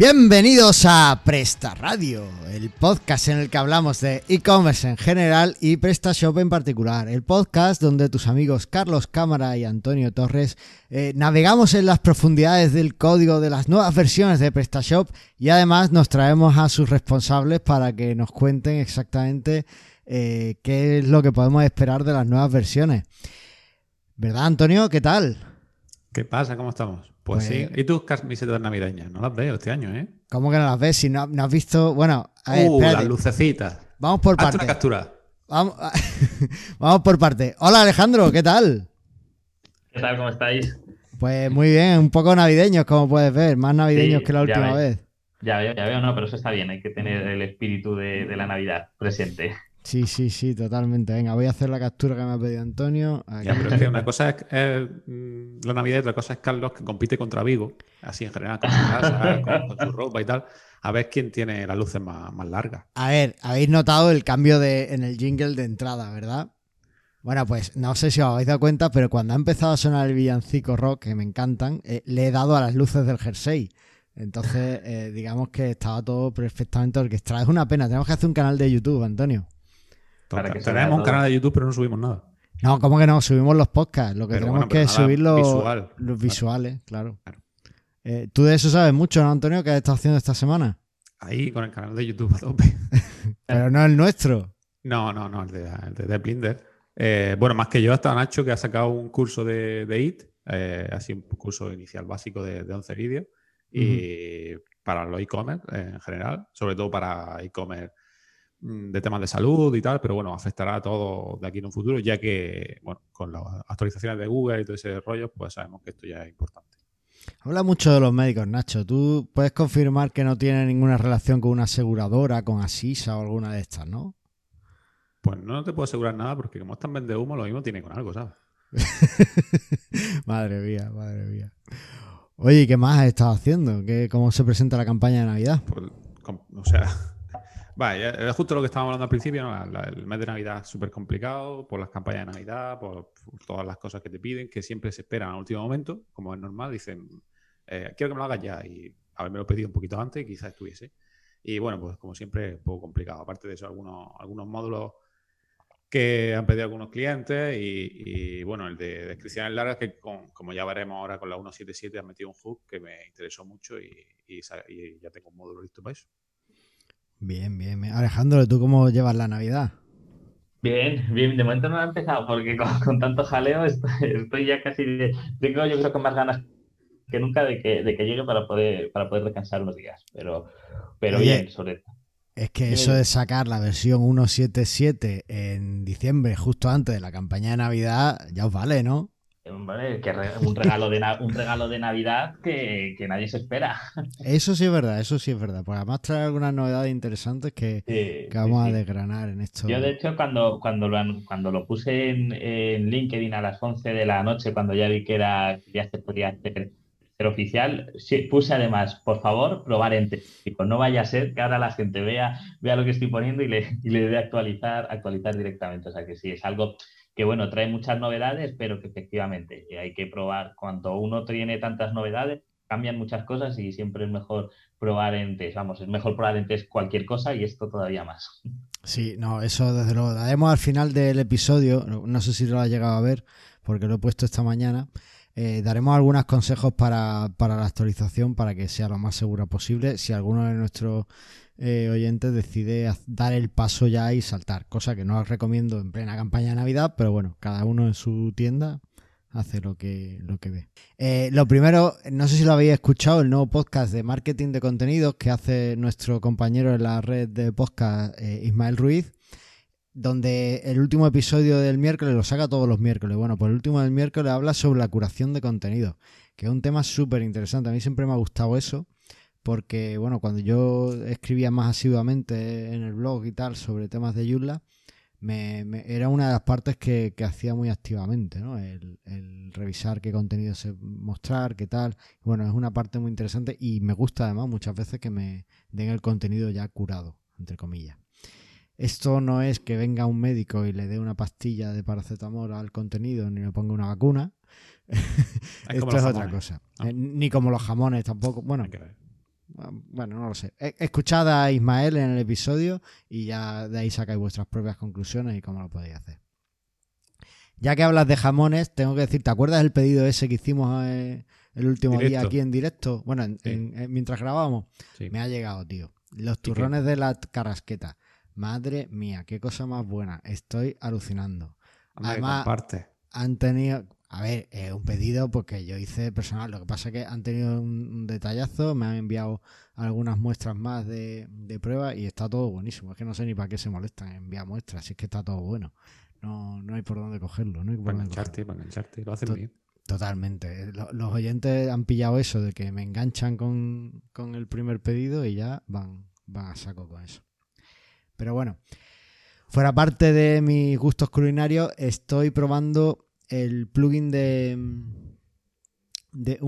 Bienvenidos a Presta Radio, el podcast en el que hablamos de e-commerce en general y PrestaShop en particular. El podcast donde tus amigos Carlos Cámara y Antonio Torres eh, navegamos en las profundidades del código de las nuevas versiones de PrestaShop y además nos traemos a sus responsables para que nos cuenten exactamente eh, qué es lo que podemos esperar de las nuevas versiones. ¿Verdad, Antonio? ¿Qué tal? ¿Qué pasa? ¿Cómo estamos? Pues, sí. Pues- ¿Y tus camisetas navideñas? No las veo este año, ¿eh? ¿Cómo que no las ves? Si no, no has visto. Bueno, a ver, uh, las lucecitas. Vamos por una partes. captura. Vamos, vamos por parte. Hola Alejandro, ¿qué tal? ¿Qué tal? ¿Cómo estáis? Pues muy bien, un poco navideños, como puedes ver, más navideños Sí, que la última vez. Ya veo, ya veo, no, pero eso está bien, hay que tener el espíritu de, de la Navidad presente. Sí, sí, sí, totalmente. Venga, voy a hacer la captura que me ha pedido Antonio. Aquí. Ya, pero es que una cosa es eh, la Navidad y otra cosa es Carlos que compite contra Vigo, así en general, con su casa, con, con su ropa y tal. A ver quién tiene las luces más, más largas. A ver, habéis notado el cambio de, en el jingle de entrada, ¿verdad? Bueno, pues no sé si os habéis dado cuenta, pero cuando ha empezado a sonar el villancico rock, que me encantan, eh, le he dado a las luces del jersey. Entonces, eh, digamos que estaba todo perfectamente orquestado. Es una pena, tenemos que hacer un canal de YouTube, Antonio. Para que Tenemos un canal de YouTube, pero no subimos nada. No, ¿cómo que no? Subimos los podcasts. Lo que Pero tenemos bueno, que es subir los, visual. los visuales, claro. Claro. Eh, Tú de eso sabes mucho, ¿no, Antonio? ¿Qué has estado haciendo esta semana? Ahí con el canal de YouTube a tope. Pero no el nuestro. No, no, no, el de, el de, de Blinder. Eh, bueno, más que yo, hasta Nacho, que ha sacado un curso de, de IT, eh, así un curso inicial básico de, de 11 vídeos, y para los e-commerce eh, en general, sobre todo para e-commerce mm, de temas de salud y tal, pero bueno, afectará a todo de aquí en un futuro, ya que, bueno, con las actualizaciones de Google y todo ese rollo, pues sabemos que esto ya es importante. Habla mucho de los médicos, Nacho. ¿Tú puedes confirmar que no tiene ninguna relación con una aseguradora, con Asisa o alguna de estas, no? Pues no te puedo asegurar nada, porque como están vende humo, lo mismo tiene con algo, ¿sabes? madre mía, madre mía. Oye, ¿y ¿qué más has estado haciendo? ¿Qué, ¿Cómo se presenta la campaña de Navidad? Pues, o sea, vaya, es justo lo que estábamos hablando al principio, ¿no? El mes de Navidad es súper complicado por las campañas de Navidad, por, todas las cosas que te piden, que siempre se esperan al último momento, como es normal, dicen, eh, quiero que me lo hagas ya y haberme lo pedido un poquito antes, quizás estuviese. Y bueno, pues como siempre, un poco complicado. Aparte de eso, algunos, algunos módulos que han pedido algunos clientes y, bueno, el de descripciones largas que con- como ya veremos ahora con la 177 han metido un hook que me interesó mucho y, y ya tengo un módulo listo para eso. Bien, bien, bien. Alejandro, ¿tú cómo llevas la Navidad? Bien, bien, de momento no ha empezado porque con, con tanto jaleo estoy, estoy ya casi, de- tengo yo creo que más ganas que nunca de que, de que llegue para poder, para poder descansar unos días, pero, pero Oye, bien, sobre todo. Es que eso de sacar la versión 177 en diciembre, justo antes de la campaña de Navidad, ya os vale, ¿no? Vale, que re- un regalo de, un regalo de Navidad que, que nadie se espera. Eso sí es verdad, eso sí es verdad. Porque además trae algunas novedades interesantes que, Sí, que vamos sí, a desgranar en esto. Yo, de hecho, cuando, cuando, lo, an- cuando lo puse en, en LinkedIn a las 11 de la noche, cuando ya vi que era, ya se podía hacer ser oficial, puse además, por favor, probar en Digo, no vaya a ser que ahora la gente vea, vea lo que estoy poniendo y le, y le dé actualizar, actualizar directamente. O sea que sí, es algo que, bueno, trae muchas novedades, pero que efectivamente eh, hay que probar. Cuando uno tiene tantas novedades, cambian muchas cosas y siempre es mejor probar en test. Vamos, es mejor probar en test cualquier cosa y esto todavía más. Sí, no, eso desde luego. Daremos al final del episodio, no sé si lo has llegado a ver, porque lo he puesto esta mañana. Eh, daremos algunos consejos para, para la actualización para que sea lo más segura posible. Si alguno de nuestros eh, oyentes decide dar el paso ya y saltar, cosa que no os recomiendo en plena campaña de Navidad, pero bueno, cada uno en su tienda hace lo que, lo que ve. Eh, lo primero, no sé si lo habéis escuchado, el nuevo podcast de marketing de contenidos que hace nuestro compañero en la red de podcast, Ismael Ruiz, donde el último episodio del miércoles lo saca todos los miércoles. Bueno, pues el último del miércoles habla sobre la curación de contenido, que es un tema súper interesante. A mí siempre me ha gustado eso, porque bueno, cuando yo escribía más asiduamente en el blog y tal sobre temas de Joomla, me, era una de las partes que, que hacía muy activamente, ¿no? El, el revisar qué contenido se mostrar, qué tal. Bueno, es una parte muy interesante y me gusta además muchas veces que me den el contenido ya curado, entre comillas. Esto no es que venga un médico y le dé una pastilla de paracetamol al contenido ni le ponga una vacuna. Es Esto es otra cosa. Eh, ni como los jamones tampoco. Bueno, ver. bueno, no lo sé. E, escuchad a Ismael en el episodio y ya de ahí sacáis vuestras propias conclusiones y cómo lo podéis hacer. Ya que hablas de jamones, tengo que decir, ¿te acuerdas del pedido ese que hicimos eh, el último día aquí en directo? Bueno, mientras grabábamos. Me ha llegado, tío. Los turrones de la carrasqueta. Madre mía, qué cosa más buena. Estoy alucinando. Además, han tenido, a ver, un pedido porque yo hice personal. Lo que pasa es que han tenido un, detallazo, me han enviado algunas muestras más de, de prueba y está todo buenísimo. Es que no sé ni para qué se molestan en enviar muestras, si es que está todo bueno. No, no hay por dónde cogerlo. No hay para engancharte, para engancharte, lo hacen bien. Totalmente. Los, oyentes han pillado eso de que me enganchan con, con el primer pedido y ya van, van a saco con eso. Pero bueno, fuera parte de mis gustos culinarios, estoy probando el plugin de... de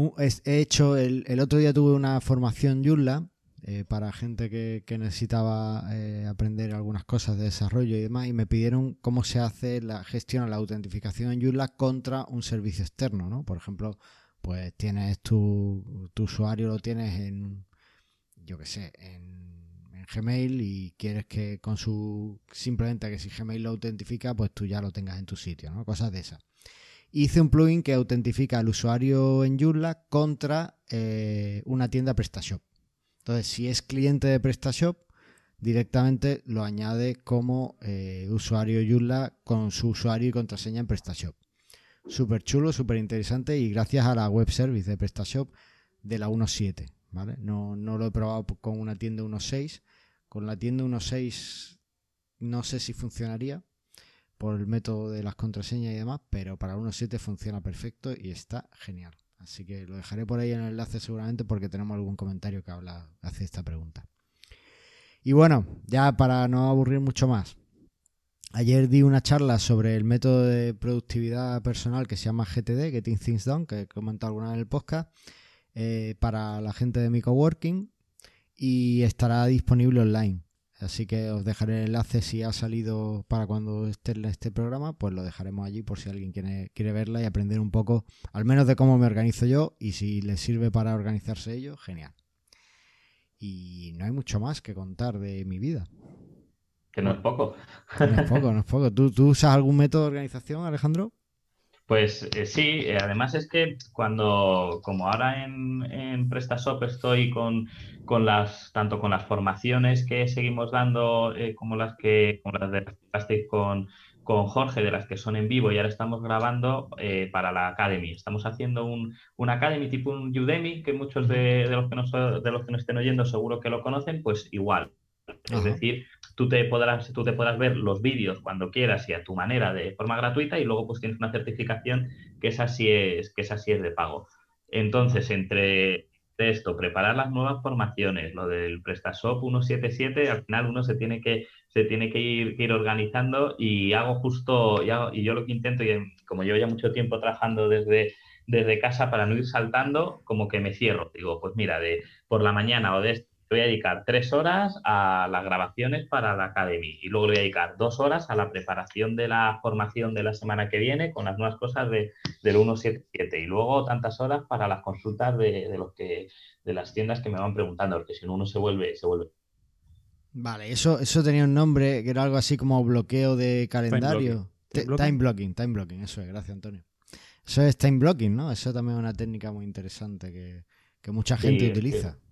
he hecho, el, el, otro día tuve una formación Joomla eh, para gente que, necesitaba eh, aprender algunas cosas de desarrollo y demás, y me pidieron cómo se hace la gestión, la autentificación en Joomla contra un servicio externo, ¿no? Por ejemplo, pues tienes tu, tu usuario, lo tienes en, yo qué sé, en, Gmail y quieres que con su, simplemente que si Gmail lo autentifica, pues tú ya lo tengas en tu sitio. Cosas de esas. Hice un plugin que autentifica al usuario en Joomla contra eh, una tienda PrestaShop. Entonces, si es cliente de PrestaShop, directamente lo añade como eh, usuario Joomla con su usuario y contraseña en PrestaShop. Súper chulo, súper interesante y gracias a la web service de PrestaShop de la 1.7. ¿vale? No, no lo he probado con una tienda 1.6. Con la tienda 1.6 no sé si funcionaría por el método de las contraseñas y demás, pero para 1.7 funciona perfecto y está genial. Así que lo dejaré por ahí en el enlace seguramente porque tenemos algún comentario que habla, hace esta pregunta. Y bueno, ya para no aburrir mucho más. Ayer di una charla sobre el método de productividad personal que se llama GTD, Getting Things Done, que he comentado alguna vez en el podcast, eh, para la gente de mi coworking y estará disponible online. Así que os dejaré el enlace si ha salido para cuando esté en este programa, pues lo dejaremos allí por si alguien quiere, quiere verla y aprender un poco, al menos de cómo me organizo yo y si les sirve para organizarse ellos, genial. Y no hay mucho más que contar de mi vida. Que no es poco. No es poco, no es poco. ¿Tú, ¿Tú usas algún método de organización, Alejandro? Pues eh, sí, eh, además es que cuando, como ahora en, en PrestaShop estoy con, con, las, tanto con las formaciones que seguimos dando, eh, como las que, como las de Plastic con, con Jorge, de las que son en vivo y ahora estamos grabando para la Academy. Estamos haciendo un, una Academy tipo un Udemy, que muchos de, de los que nos, de los que nos estén oyendo seguro que lo conocen, pues igual. Es decir, tú te podrás, tú te podrás ver los vídeos cuando quieras y a tu manera de forma gratuita y luego pues tienes una certificación que esa sí es, que esa sí es de pago. Entonces, entre esto, preparar las nuevas formaciones, lo del PrestaShop 177, al final uno se tiene que, se tiene que ir, ir organizando y hago justo, y, y yo lo que intento, y como llevo ya mucho tiempo trabajando desde, desde casa para no ir saltando, como que me cierro. Digo, pues mira, de por la mañana o de voy a dedicar tres horas a las grabaciones para la Academy y luego le voy a dedicar dos horas a la preparación de la formación de la semana que viene con las nuevas cosas de, del 177 y luego tantas horas para las consultas de, los que, de las tiendas que me van preguntando, porque si no uno se vuelve, se vuelve. Vale, eso, eso tenía un nombre que era algo así como bloqueo de calendario. Time blocking, time blocking, eso es, gracias Antonio. Eso es time blocking, ¿no? Eso también es una técnica muy interesante que, mucha gente utiliza. Es, que,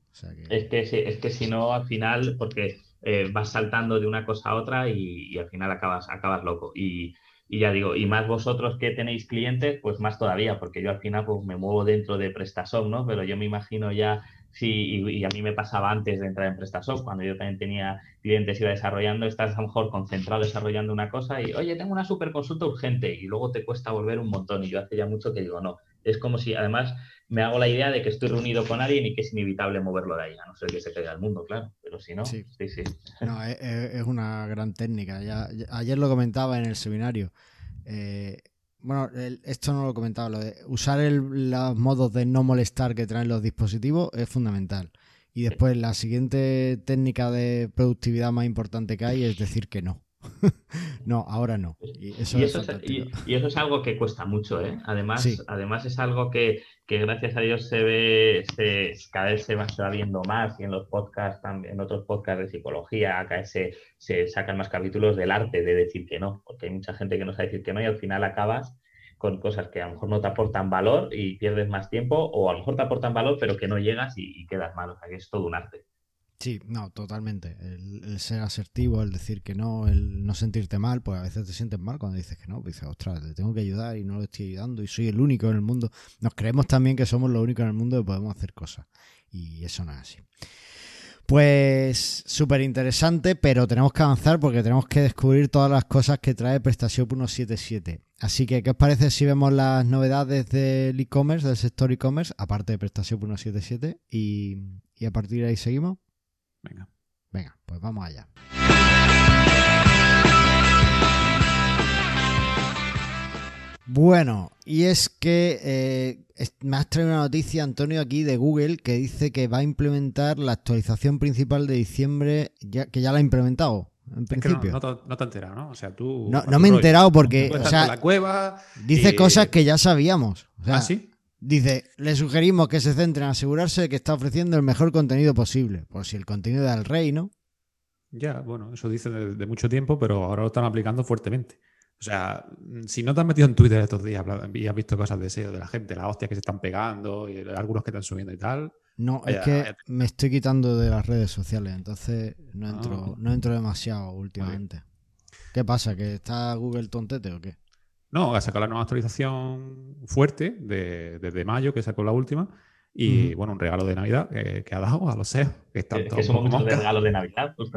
es que si no, al final, porque eh, vas saltando de una cosa a otra y, al final acabas, acabas loco. Y, ya digo, y más vosotros que tenéis clientes, pues más todavía, porque yo al final pues, me muevo dentro de PrestaShop, ¿no? Pero yo me imagino ya, sí, y, a mí me pasaba antes de entrar en PrestaShop, cuando yo también tenía clientes, iba desarrollando, estás a lo mejor concentrado desarrollando una cosa y, oye, tengo una super consulta urgente y luego te cuesta volver un montón. Y yo hace ya mucho que digo, no, es como si, además, me hago la idea de que estoy reunido con alguien y que es inevitable moverlo de ahí, a no ser que se caiga el mundo, claro. Pero si no, sí, sí. sí. No, es, una gran técnica. Ya, ayer lo comentaba en el seminario. Eh, bueno, esto no lo comentaba, lo de usar los modos de no molestar que traen los dispositivos es fundamental. Y después la siguiente técnica de productividad más importante que hay es decir que no. no, ahora no. Y eso, es, algo que cuesta mucho, ¿eh? Además, además es algo que, gracias a Dios se ve, se, cada vez se va, viendo más y en los podcasts, en otros podcasts de psicología, cada vez se, se sacan más capítulos del arte de decir que no, porque hay mucha gente que no sabe decir que no y al final acabas con cosas que a lo mejor no te aportan valor y pierdes más tiempo, o a lo mejor te aportan valor, pero que no llegas y, quedas mal. O sea, que es todo un arte. Sí, no, totalmente. El, ser asertivo, el decir que no, el no sentirte mal, pues a veces te sientes mal cuando dices que no, dices, ostras, le tengo que ayudar y no lo estoy ayudando y soy el único en el mundo. Nos creemos también que somos los únicos en el mundo que podemos hacer cosas y eso no es así. Pues súper interesante, pero tenemos que avanzar porque tenemos que descubrir todas las cosas que trae PrestaShop 177. Así que, ¿qué os parece si vemos las novedades del e-commerce, del sector e-commerce, aparte de PrestaShop 177? Y, y a partir de ahí seguimos. Venga. Venga, pues vamos allá. Bueno, y es que eh, me has traído una noticia, Antonio, aquí de Google que dice que va a implementar la actualización principal de diciembre, ya, que ya la ha implementado. En principio. no, te, no, has enterado, ¿no? O sea, tú. No, me he enterado porque. O sea, la cueva. Dice cosas que ya sabíamos. ¿Ah, sí? Dice, le sugerimos que se centren en asegurarse de que está ofreciendo el mejor contenido posible. Por si el contenido del rey, ¿no? Ya, bueno, eso dice de mucho tiempo, pero ahora lo están aplicando fuertemente. O sea, si no te has metido en Twitter estos días y has visto cosas de SEO de la gente, las hostias que se están pegando y algunos que están subiendo y tal. No, es que me estoy quitando de las redes sociales, entonces no ah. entro, no entro demasiado últimamente. ¿Qué pasa? ¿Que está Google tontete o qué? No, ha sacado la nueva actualización fuerte de, desde mayo, que sacó la última. Y bueno, un regalo de Navidad que, ha dado a los SEO. Que, están que somos muchos de regalos de Navidad. Pues,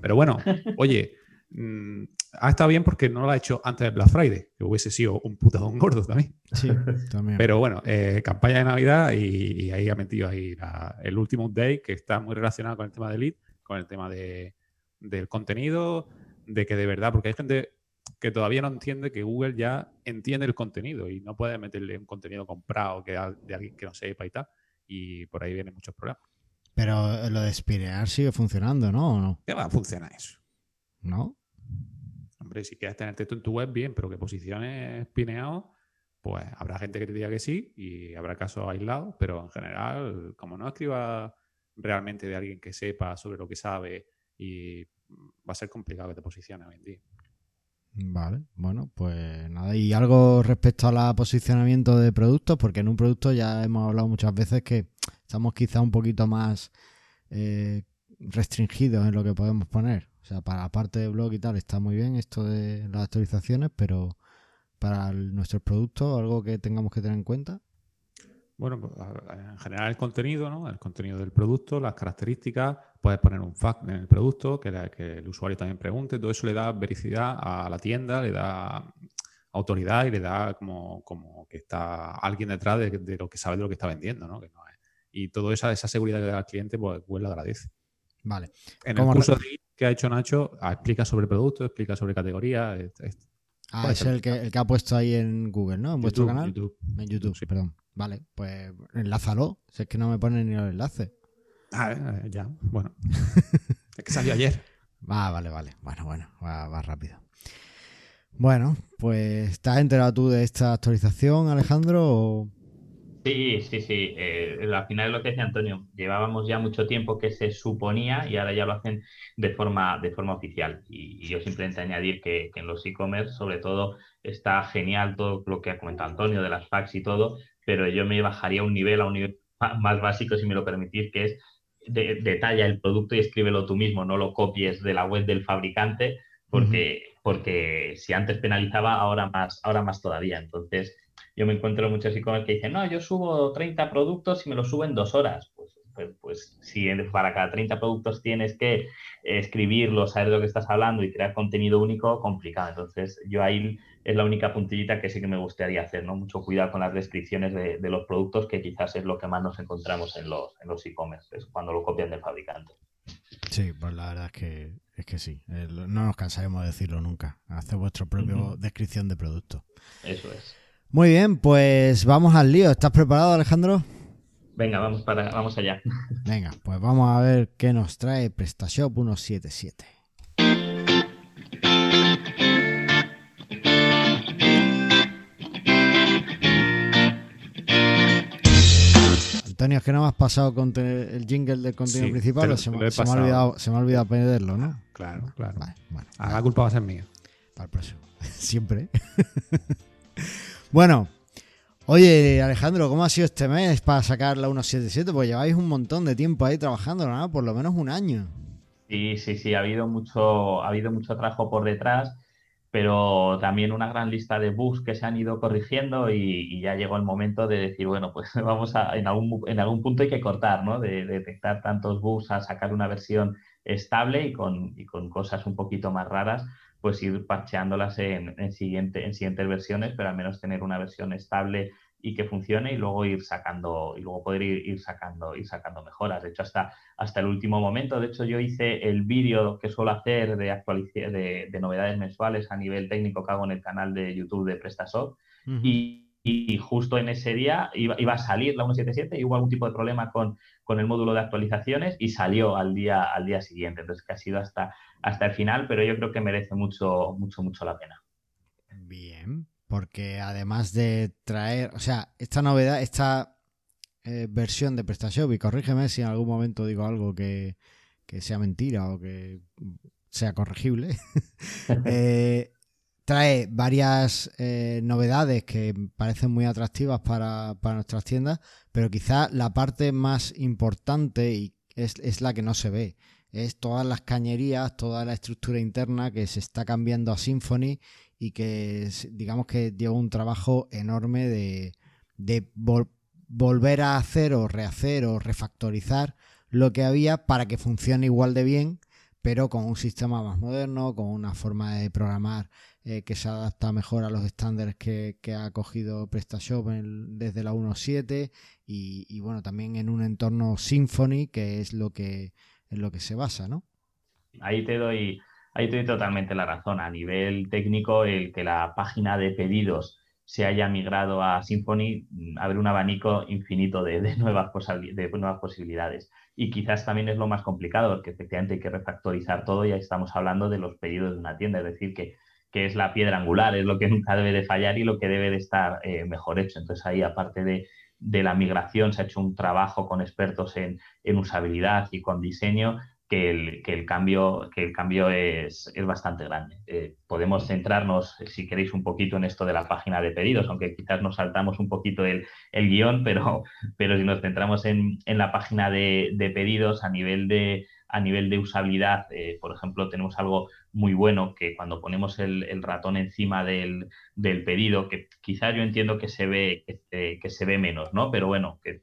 pero bueno, oye, Mm, ha estado bien porque no lo ha hecho antes del Black Friday, que hubiese sido un putadón gordo también. Sí, también. Pero bueno, eh, campaña de Navidad y, ahí ha metido ahí el último update que está muy relacionado con el tema de lead, con el tema de, del contenido, de que de verdad, porque hay gente que todavía no entiende que Google ya entiende el contenido y no puede meterle un contenido comprado que de alguien que no sepa y tal. Y por ahí vienen muchos problemas. Pero lo de Spirear sigue funcionando, ¿no? no? ¿Qué va a funcionar eso? ¿No? Hombre, si quieres tener texto en tu web, bien, pero que posiciones pineado, pues habrá gente que te diga que sí y habrá casos aislados, pero en general, como no escriba realmente de alguien que sepa sobre lo que sabe y va a ser complicado que te posicione hoy en día. Vale, bueno, pues nada, y algo respecto a la posicionamiento de productos, porque en un producto ya hemos hablado muchas veces que estamos quizá un poquito más eh, restringidos en lo que podemos poner. O sea, para la parte de blog y tal está muy bien esto de las actualizaciones, pero para nuestros productos, algo que tengamos que tener en cuenta. Bueno, pues, en general el contenido, ¿no? El contenido del producto, las características, puedes poner un fact en el producto, que, el usuario también pregunte, todo eso le da vericidad a la tienda, le da autoridad y le da como, como que está alguien detrás de, lo que sabe de lo que está vendiendo, ¿no? y toda esa, esa seguridad que da al cliente, pues Google la agradece. Vale. En el curso que ha hecho Nacho, explica sobre producto, explica sobre categoría. ah, es el que, el que, ha puesto ahí en Google, ¿no? En vuestro canal. En YouTube, sí. perdón. Vale, pues enlázalo. Si es que no me ponen ni el enlace. Ah, eh, ya, bueno. es que salió ayer. Ah, vale, vale. Bueno, bueno, va, va rápido. Bueno, pues ¿estás enterado tú de esta actualización, Alejandro? O... Sí, sí, sí. Eh, al final es lo que decía Antonio. Llevábamos ya mucho tiempo que se suponía y ahora ya lo hacen de forma, de forma oficial. Y, yo simplemente añadir que, en los e-commerce, sobre todo, está genial todo lo que ha comentado Antonio de las fax y todo, pero yo me bajaría un nivel a un nivel más básico, si me lo permitís, que es detalla el producto y escríbelo tú mismo, no lo copies de la web del fabricante, porque, porque si antes penalizaba, ahora más, ahora más todavía. Entonces, yo me encuentro muchos e-commerce que dicen, no, yo subo 30 productos y me los subo en dos horas. Pues, pues, si para cada 30 productos tienes que escribirlos, saber de lo que estás hablando y crear contenido único, complicado. Entonces, yo ahí es la única puntillita que sí que me gustaría hacer, ¿no? Mucho cuidado con las descripciones de, los productos, que quizás es lo que más nos encontramos en los en los e-commerce, cuando lo copian del fabricante. Sí, pues la verdad es que, es que sí. no nos cansaremos de decirlo nunca. Hacer vuestra propia descripción de producto. Eso es. Muy bien, pues vamos al lío. ¿Estás preparado, Alejandro? Venga, vamos, para, vamos allá. Venga, pues vamos a ver qué nos trae PrestaShop 177. Antonio, es que no me has pasado con el jingle del contenido principal, lo, se, me, ha olvidado, perderlo, ¿no? Claro, claro. Vale, bueno, claro. La culpa va a ser mía. Para el próximo. Siempre. bueno, oye, Alejandro, ¿cómo ha sido este mes para sacar la 177? Pues lleváis un montón de tiempo ahí trabajando, ¿no? Por lo menos un año. Sí, sí, sí, ha habido mucho, ha habido mucho trabajo por detrás, pero también una gran lista de bugs que se han ido corrigiendo y, ya llegó el momento de decir, bueno, pues vamos a, en algún, en algún punto hay que cortar, ¿no? De, de detectar tantos bugs a sacar una versión estable y con cosas un poquito más raras, pues ir parcheándolas en, en, siguiente, en siguientes versiones, pero al menos tener una versión estable y que funcione y luego ir sacando y luego poder ir, ir sacando ir sacando mejoras de hecho hasta hasta el último momento de hecho yo hice el vídeo que suelo hacer de de, de, novedades mensuales a nivel técnico que hago en el canal de YouTube de PrestaShop uh -huh. y, y, justo en ese día iba, iba, a salir la 177 y hubo algún tipo de problema con, con el módulo de actualizaciones y salió al día al día siguiente entonces que ha sido hasta hasta el final pero yo creo que merece mucho mucho mucho la pena. Bien porque además de traer, o sea, esta novedad, esta eh, versión de PrestaShop, y corrígeme si en algún momento digo algo que, que sea mentira o que sea corregible, eh, trae varias eh, novedades que parecen muy atractivas para, para nuestras tiendas, pero quizá la parte más importante y es, es la que no se ve es todas las cañerías, toda la estructura interna que se está cambiando a Symfony y que digamos que lleva un trabajo enorme de, de vol volver a hacer o rehacer o refactorizar lo que había para que funcione igual de bien, pero con un sistema más moderno, con una forma de programar eh, que se adapta mejor a los estándares que, ha cogido PrestaShop desde la 1.7 y, y bueno, también en un entorno Symfony, que es lo que en lo que se basa, ¿no? Ahí te doy, ahí te doy totalmente la razón. A nivel técnico, el que la página de pedidos se haya migrado a Symfony abre un abanico infinito de, de, nuevas, de nuevas posibilidades. Y quizás también es lo más complicado, porque efectivamente hay que refactorizar todo y ahí estamos hablando de los pedidos de una tienda, es decir, que, que es la piedra angular, es lo que nunca debe de fallar y lo que debe de estar eh, mejor hecho. Entonces ahí, aparte de, de la migración se ha hecho un trabajo con expertos en, en usabilidad y con diseño que el, que el cambio, que el cambio es, es bastante grande. Eh, podemos centrarnos, si queréis, un poquito en esto de la página de pedidos, aunque quizás nos saltamos un poquito el, el guion, pero, pero si nos centramos en, en la página de, de, pedidos a nivel de, a nivel de usabilidad, eh, por ejemplo, tenemos algo muy bueno que cuando ponemos el, ratón encima del, del, pedido, que quizás yo entiendo que se ve, que, que, se ve menos, ¿no? Pero bueno, que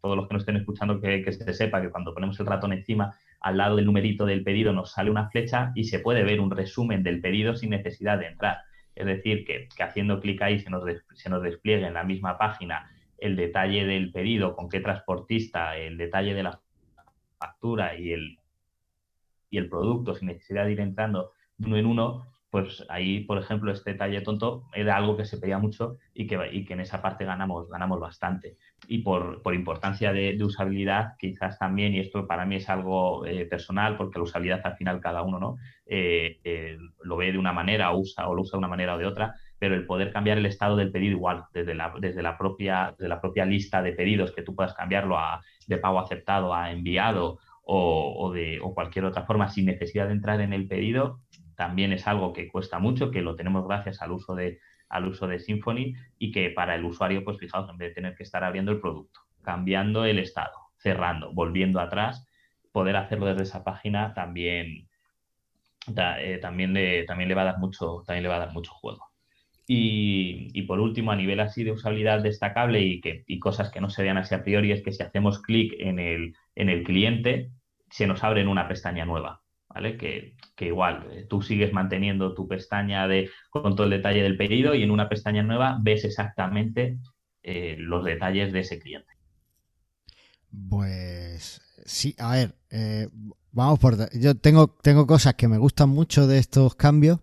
todos los que nos estén escuchando que, se sepa que cuando ponemos el ratón encima, al lado del numerito del pedido nos sale una flecha y se puede ver un resumen del pedido sin necesidad de entrar. Es decir, que, haciendo clic ahí se nos, se nos despliegue en la misma página el detalle del pedido, con qué transportista, el detalle de la factura y el, y el producto sin necesidad de ir entrando de uno en uno, pues ahí, por ejemplo, este detalle tonto era algo que se pedía mucho y que, y que en esa parte ganamos, ganamos bastante. Y por, por importancia de, usabilidad, quizás también, y esto para mí es algo eh, personal, porque la usabilidad al final cada uno ¿no? Eh, eh, lo ve de una manera usa, o lo usa de una manera o de otra, pero el poder cambiar el estado del pedido igual, desde la, desde la, propia, desde la propia lista de pedidos, que tú puedas cambiarlo a, de pago aceptado a enviado o, o, de, o cualquier otra forma sin necesidad de entrar en el pedido, también es algo que cuesta mucho, que lo tenemos gracias al uso de, al uso de Symfony y que para el usuario, pues fijaos, en vez de tener que estar abriendo el producto, cambiando el estado, cerrando, volviendo atrás, poder hacerlo desde esa página también, eh, también, le, también le va a dar mucho, también le va a dar mucho juego. Y, por último, a nivel así de usabilidad destacable y, que, y cosas que no se vean así a priori, es que si hacemos clic en el, en el cliente, se nos abre en una pestaña nueva. ¿Vale? Que, que, igual eh, tú sigues manteniendo tu pestaña de, con todo el detalle del pedido y en una pestaña nueva ves exactamente eh, los detalles de ese cliente. Pues sí, a ver, eh, vamos por... Yo tengo, tengo cosas que me gustan mucho de estos cambios,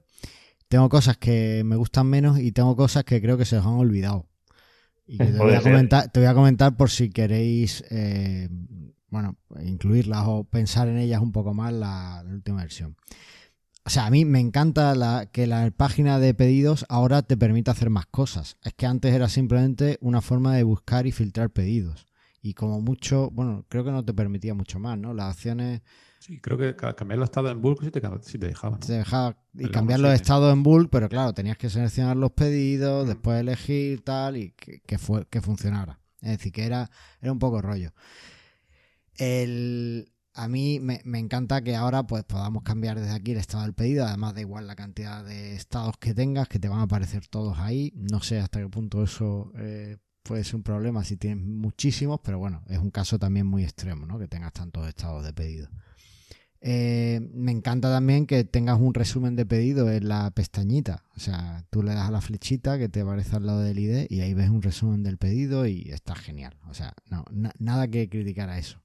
tengo cosas que me gustan menos y tengo cosas que creo que se os han olvidado. Y que te, voy a comentar, te voy a comentar por si queréis eh, bueno, incluirlas o pensar en ellas un poco más la, la última versión. O sea, a mí me encanta la, que la página de pedidos ahora te permite hacer más cosas. Es que antes era simplemente una forma de buscar y filtrar pedidos. y como mucho, bueno, creo que no te permitía mucho más, ¿no? Las acciones... Sí, creo que cambiar los estados en bulk sí te, sí te dejaban. Te dejaba y cambiar los estados en bulk, pero claro, tenías que seleccionar los pedidos, Mm. después elegir tal y que, que fue, que funcionara. Es decir, que era, era un poco rollo. El, a mí me, me encanta que ahora pues podamos cambiar desde aquí el estado del pedido. Además, da igual la cantidad de estados que tengas, que te van a aparecer todos ahí. No sé hasta qué punto eso eh, puede ser un problema si tienes muchísimos, pero bueno, es un caso también muy extremo, ¿no? Que tengas tantos estados de pedido. Eh, me encanta también que tengas un resumen de pedido en la pestañita. O sea, tú le das a la flechita que te aparece al lado del ID y ahí ves un resumen del pedido y está genial. O sea, no, na- nada que criticar a eso.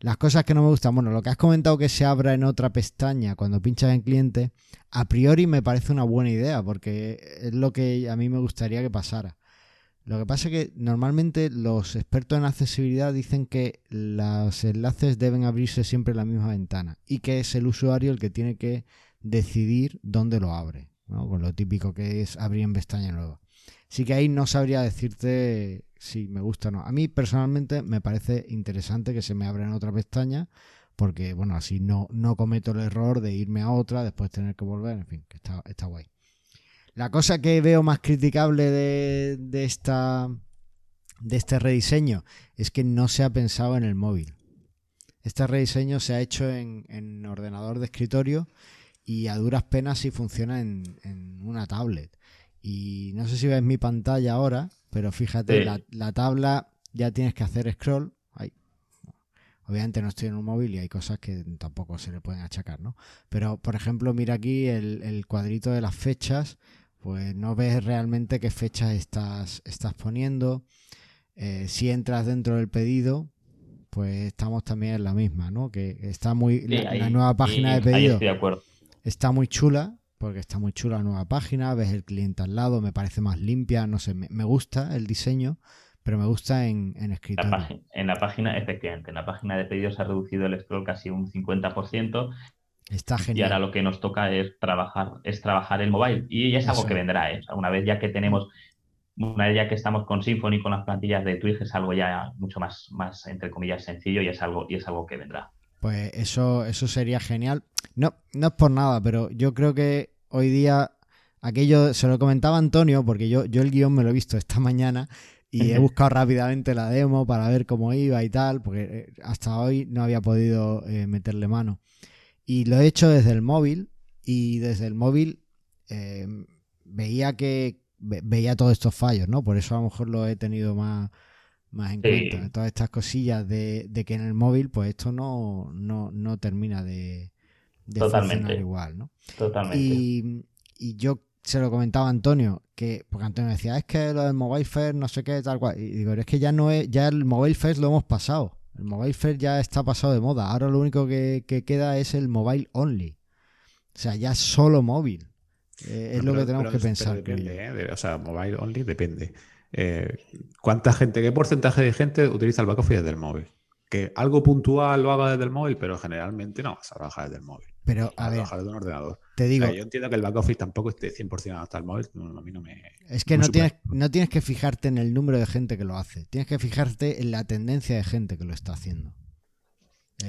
Las cosas que no me gustan, bueno, lo que has comentado que se abra en otra pestaña cuando pinchas en cliente, a priori me parece una buena idea porque es lo que a mí me gustaría que pasara. Lo que pasa es que normalmente los expertos en accesibilidad dicen que los enlaces deben abrirse siempre en la misma ventana y que es el usuario el que tiene que decidir dónde lo abre, ¿no? con lo típico que es abrir en pestaña nueva. Así que ahí no sabría decirte si me gusta o no. A mí personalmente me parece interesante que se me abra en otra pestaña porque, bueno, así no, no cometo el error de irme a otra, después tener que volver, en fin, que está, está guay. La cosa que veo más criticable de, de esta de este rediseño es que no se ha pensado en el móvil. Este rediseño se ha hecho en, en ordenador de escritorio y a duras penas si funciona en, en una tablet. Y no sé si ves mi pantalla ahora, pero fíjate, Sí. la, la tabla ya tienes que hacer scroll. Ay. Obviamente no estoy en un móvil y hay cosas que tampoco se le pueden achacar, ¿no? Pero, por ejemplo, mira aquí el, el cuadrito de las fechas, pues no ves realmente qué fechas estás, estás poniendo. Eh, si entras dentro del pedido, pues estamos también en la misma, ¿no? Que está muy... Sí, la, ahí- la nueva página de pedido estoy de acuerdo. está muy chula, porque está muy chula la nueva página, ves el cliente al lado, me parece más limpia, no sé, me, me gusta el diseño, pero me gusta en, en en la página, efectivamente, en la página de pedidos ha reducido el scroll casi un 50% Está y genial. ahora lo que nos toca es trabajar, es trabajar el mobile. Y ya es algo que vendrá, ¿eh? Una vez ya que tenemos, una vez ya que estamos con Symfony, con las plantillas de Twig, es algo ya mucho más, más entre comillas, sencillo y es algo, y es algo que vendrá. Pues eso, eso sería genial. No, no es por nada, pero yo creo que hoy día aquello se lo comentaba Antonio, porque yo, yo el guion me lo he visto esta mañana y he buscado rápidamente la demo para ver cómo iba y tal, porque eh, hasta hoy no había podido eh, meterle mano. Y lo he hecho desde el móvil y desde el móvil eh, veía que ve- veía todos estos fallos, ¿no? Por eso a lo mejor lo he tenido más, más en Sí. cuenta. Todas estas cosillas de, de que en el móvil, pues esto no, no, no termina de, de Totalmente. funcionar igual, ¿no? Totalmente. Y, y yo se lo comentaba a Antonio, que, porque Antonio decía, es que lo del Mobile First, no sé qué, tal cual. Y digo, es que ya no es, ya el Mobile First lo hemos pasado. El Mobile First ya está pasado de moda. Ahora lo único que, que queda es el Mobile Only. O sea, ya solo móvil. Eh, es lo que tenemos pero- que pero pensar. depende. ¿eh? O sea, mobile only depende. Eh, ¿Cuánta gente, qué porcentaje de gente utiliza el back office desde el móvil? Que algo puntual lo haga desde el móvil, pero generalmente no vas a trabajar desde el móvil. Pero, a a ver, un ordenador. te O digo, sea, yo entiendo que el back office tampoco esté 100% adaptado al móvil. no, a mí no me. es que no tienes, no tienes que fijarte en el número de gente que lo hace. Tienes que fijarte en la tendencia de gente que lo está haciendo.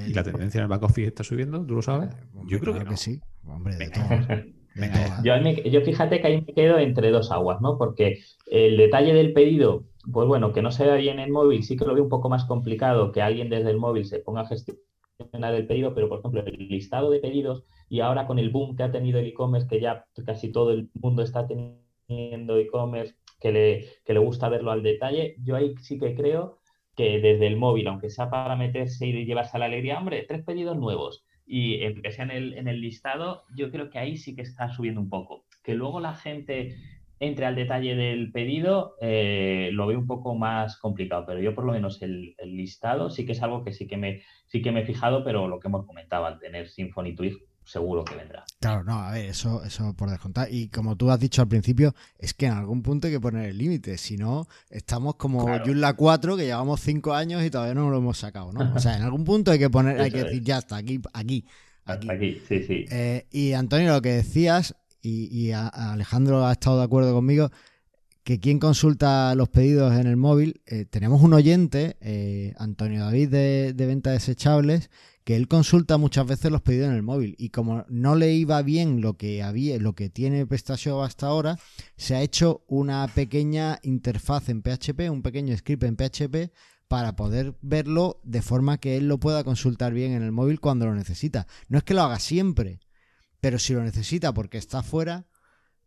¿Y la tendencia en el back office está subiendo? ¿Tú lo sabes? Hombre, Yo creo que no. sí. Hombre, de Venga. todo. De Venga, todo. Yo, me- yo fíjate que ahí me quedo entre dos aguas, ¿no? Porque el detalle del pedido, pues bueno, que no se vea bien en móvil, sí que lo veo un poco más complicado que alguien desde el móvil se ponga a gestionar el pedido, pero por ejemplo, el listado de pedidos y ahora con el boom que ha tenido el e-commerce, que ya casi todo el mundo está teniendo e-commerce, que le, que le gusta verlo al detalle, yo ahí sí que creo que desde el móvil, aunque sea para meterse y llevarse a la alegría, hombre, tres pedidos nuevos y sea en el, en el listado, yo creo que ahí sí que está subiendo un poco. Que luego la gente entre al detalle del pedido, eh, lo veo un poco más complicado, pero yo por lo menos el, el listado sí que es algo que sí que me sí que me he fijado, pero lo que hemos comentado, al tener Symfony Twig, seguro que vendrá. Claro, no, a ver, eso, eso por descontar. Y como tú has dicho al principio, es que en algún punto hay que poner el límite. Si no, estamos como Claro. Joomla 4, que llevamos 5 años y todavía no lo hemos sacado, ¿no? O sea, en algún punto hay que poner, hay que decir, ya está, aquí, aquí, aquí. Hasta aquí, sí, sí. Eh, y Antonio, lo que decías, y, a- Alejandro ha estado de acuerdo conmigo, que quién consulta los pedidos en el móvil. Eh, tenemos un oyente, eh, Antonio David de, de Venta Desechables, que él consulta muchas veces los pedidos en el móvil y como no le iba bien lo que había, lo que tiene PrestaShop hasta ahora, se ha hecho una pequeña interfaz en PHP, un pequeño script en PHP para poder verlo de forma que él lo pueda consultar bien en el móvil cuando lo necesita. No es que lo haga siempre, pero si lo necesita porque está fuera,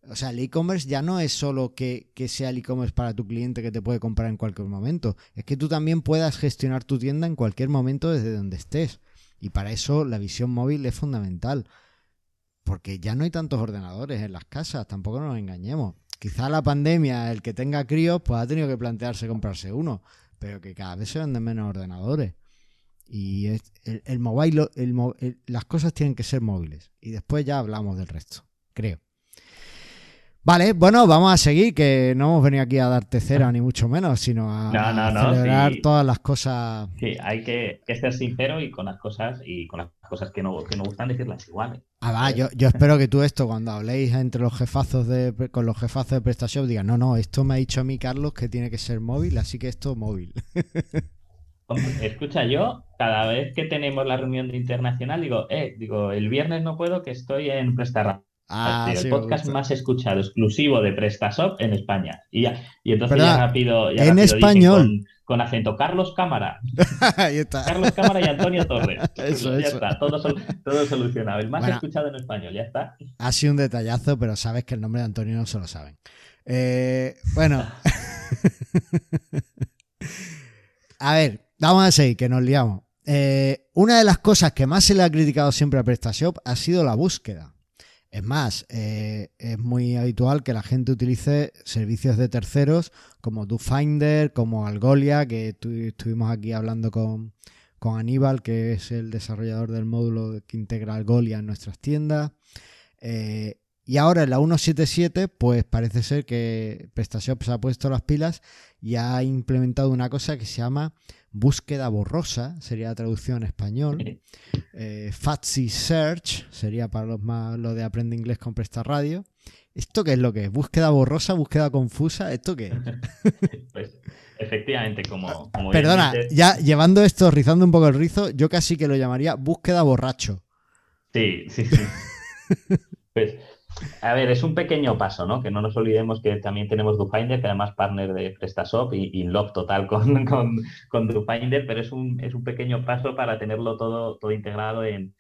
o sea, el e-commerce ya no es solo que, sea el e-commerce para tu cliente que te puede comprar en cualquier momento. Es que tú también puedas gestionar tu tienda en cualquier momento desde donde estés. Y para eso la visión móvil es fundamental. Porque ya no hay tantos ordenadores en las casas, tampoco nos engañemos. Quizá la pandemia, el que tenga críos, pues ha tenido que plantearse comprarse uno. Pero que cada vez se venden menos ordenadores. Y el, el mobile, las cosas tienen que ser móviles. Y después ya hablamos del resto, creo. Vale, bueno, vamos a seguir, que no hemos venido aquí a darte cera ni mucho menos, sino a, celebrar todas las cosas. Sí, hay que, ser sincero y con las cosas y con las cosas que no, que no gustan decirlas igual. Ah, va, yo, yo espero que tú esto, cuando habléis entre los jefazos de, con los jefazos de PrestaShop, digas, no, no, esto me ha dicho a mí Carlos que tiene que ser móvil, así que esto móvil. Escucha, yo cada vez que tenemos la reunión internacional digo, eh, digo, el viernes no puedo que estoy en PrestaRap. Ah, el podcast más escuchado exclusivo de PrestaShop en España. Y, ya, y entonces ya rápido. en español. Con, acento Carlos Cámara. Ahí está. Carlos Cámara y Antonio Torres. Eso, ya está, todo, todo, solucionado. El más escuchado en español, ya está. Ha sido un detallazo, pero sabes que el nombre de Antonio no se lo saben. Eh, bueno. a ver, vamos a seguir, que nos liamos. Eh, una de las cosas que más se le ha criticado siempre a PrestaShop ha sido la búsqueda. Es más, eh, es muy habitual que la gente utilice servicios de terceros como DoFinder, como Algolia, que estuvimos aquí hablando con, Aníbal, que es el desarrollador del módulo que integra Algolia en nuestras tiendas. Eh, y ahora en la 1.7.7, pues parece ser que PrestaShop se ha puesto las pilas y ha implementado una cosa que se llama búsqueda borrosa, sería la traducción en español. Eh, Search sería para los más lo de aprende inglés con Presta Radio. ¿Esto qué es lo que es? ¿Búsqueda borrosa? ¿Búsqueda confusa? ¿Esto qué es? pues efectivamente, como. Perdona, ya llevando esto, rizando un poco el rizo, yo casi que lo llamaría búsqueda borracho. Sí, sí, sí. pues a ver, es un pequeño paso, ¿no? Que no nos olvidemos que también tenemos DoFinder, que además partner de PrestaShop y, y love total con, con, con pero es un, es un pequeño paso para tenerlo todo, todo integrado en,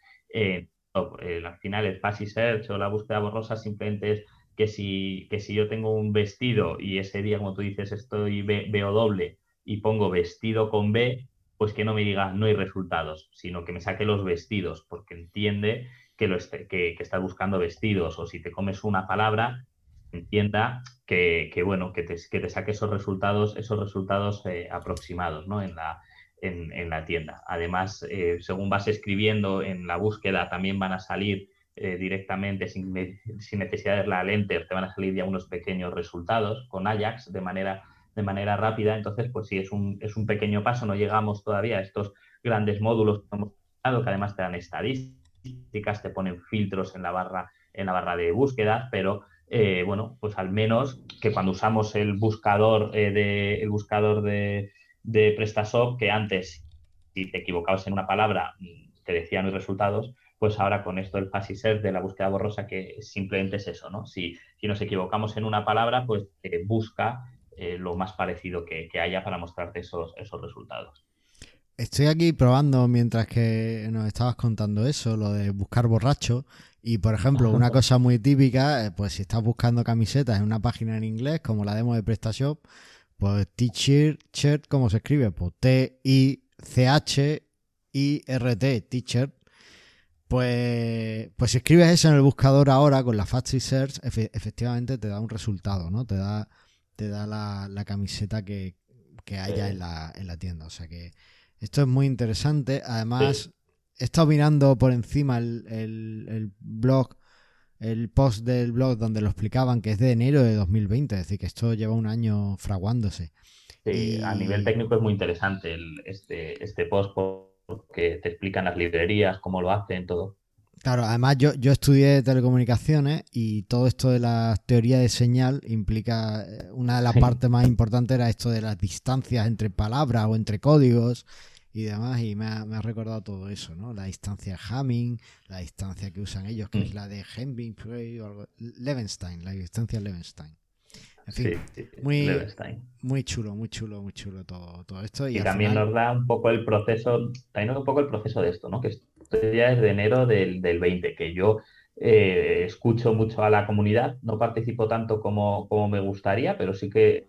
al final el fuzzy search o la búsqueda borrosa simplemente es que si, que si yo tengo un vestido y ese día, como tú dices, estoy veo doble y pongo vestido con B, pues que no me diga no hay resultados, sino que me saque los vestidos, porque entiende que, lo que, estás buscando vestidos o si te comes una palabra, entienda que, bueno, que te, que te, saque esos resultados, esos resultados eh, aproximados ¿no? en, la, en, la tienda. Además, eh, según vas escribiendo en la búsqueda, también van a salir eh, directamente, sin, sin, necesidad de la lente, te van a salir ya unos pequeños resultados con Ajax de manera, de manera rápida. Entonces, pues sí, es un, es un pequeño paso, no llegamos todavía a estos grandes módulos que hemos que además te dan estadísticas te ponen filtros en la barra, en la barra de búsquedas, pero eh, bueno, pues al menos que cuando usamos el buscador, eh, de, el buscador de, de PrestaShop, que antes, si te equivocabas en una palabra, mm, te decían los resultados, pues ahora con esto el fuzzy search de la búsqueda borrosa, que simplemente es eso, ¿no? Si, si nos equivocamos en una palabra, pues eh, busca lo más parecido que, que, haya para mostrarte esos, esos resultados. Estoy aquí probando mientras que nos estabas contando eso, lo de buscar borracho. Y por ejemplo, una cosa muy típica, eh, pues si estás buscando camisetas en una página en inglés, como la demo de PrestaShop, pues t-shirt, shirt, ¿cómo se escribe? Pues T-I-C-H-I-R-T, t-shirt. Pues, pues si escribes eso en el buscador ahora con la Factory Search, efectivamente te da un resultado, ¿no? Te da, te da la, camiseta que, haya en la, en la tienda. O sea que esto es muy interesante. Además, he estado mirando por encima el, blog, el post del blog donde lo explicaban, que es de enero de 2020, es decir, que esto lleva un año fraguándose. Sí, a nivel técnico es muy interesante este, este post porque te explican las librerías, cómo lo hacen, todo. Claro, además yo, yo estudié telecomunicaciones y todo esto de la teoría de señal implica, eh, una de las partes más importantes era esto de las distancias entre palabras o entre códigos y demás, y me ha, me ha recordado todo eso, ¿no? La distancia Hamming, la distancia que usan ellos, que es mm. la de Hembing, o algo, Levenstein, la distancia Levenstein. En fin, muy, muy chulo, muy chulo, muy chulo todo, todo esto. Y, también nos da un poco el proceso, también nos da un poco el proceso de esto, ¿no? Que esto ya es de enero del, del 20, que yo eh, escucho mucho a la comunidad, no participo tanto como, como me gustaría, pero sí que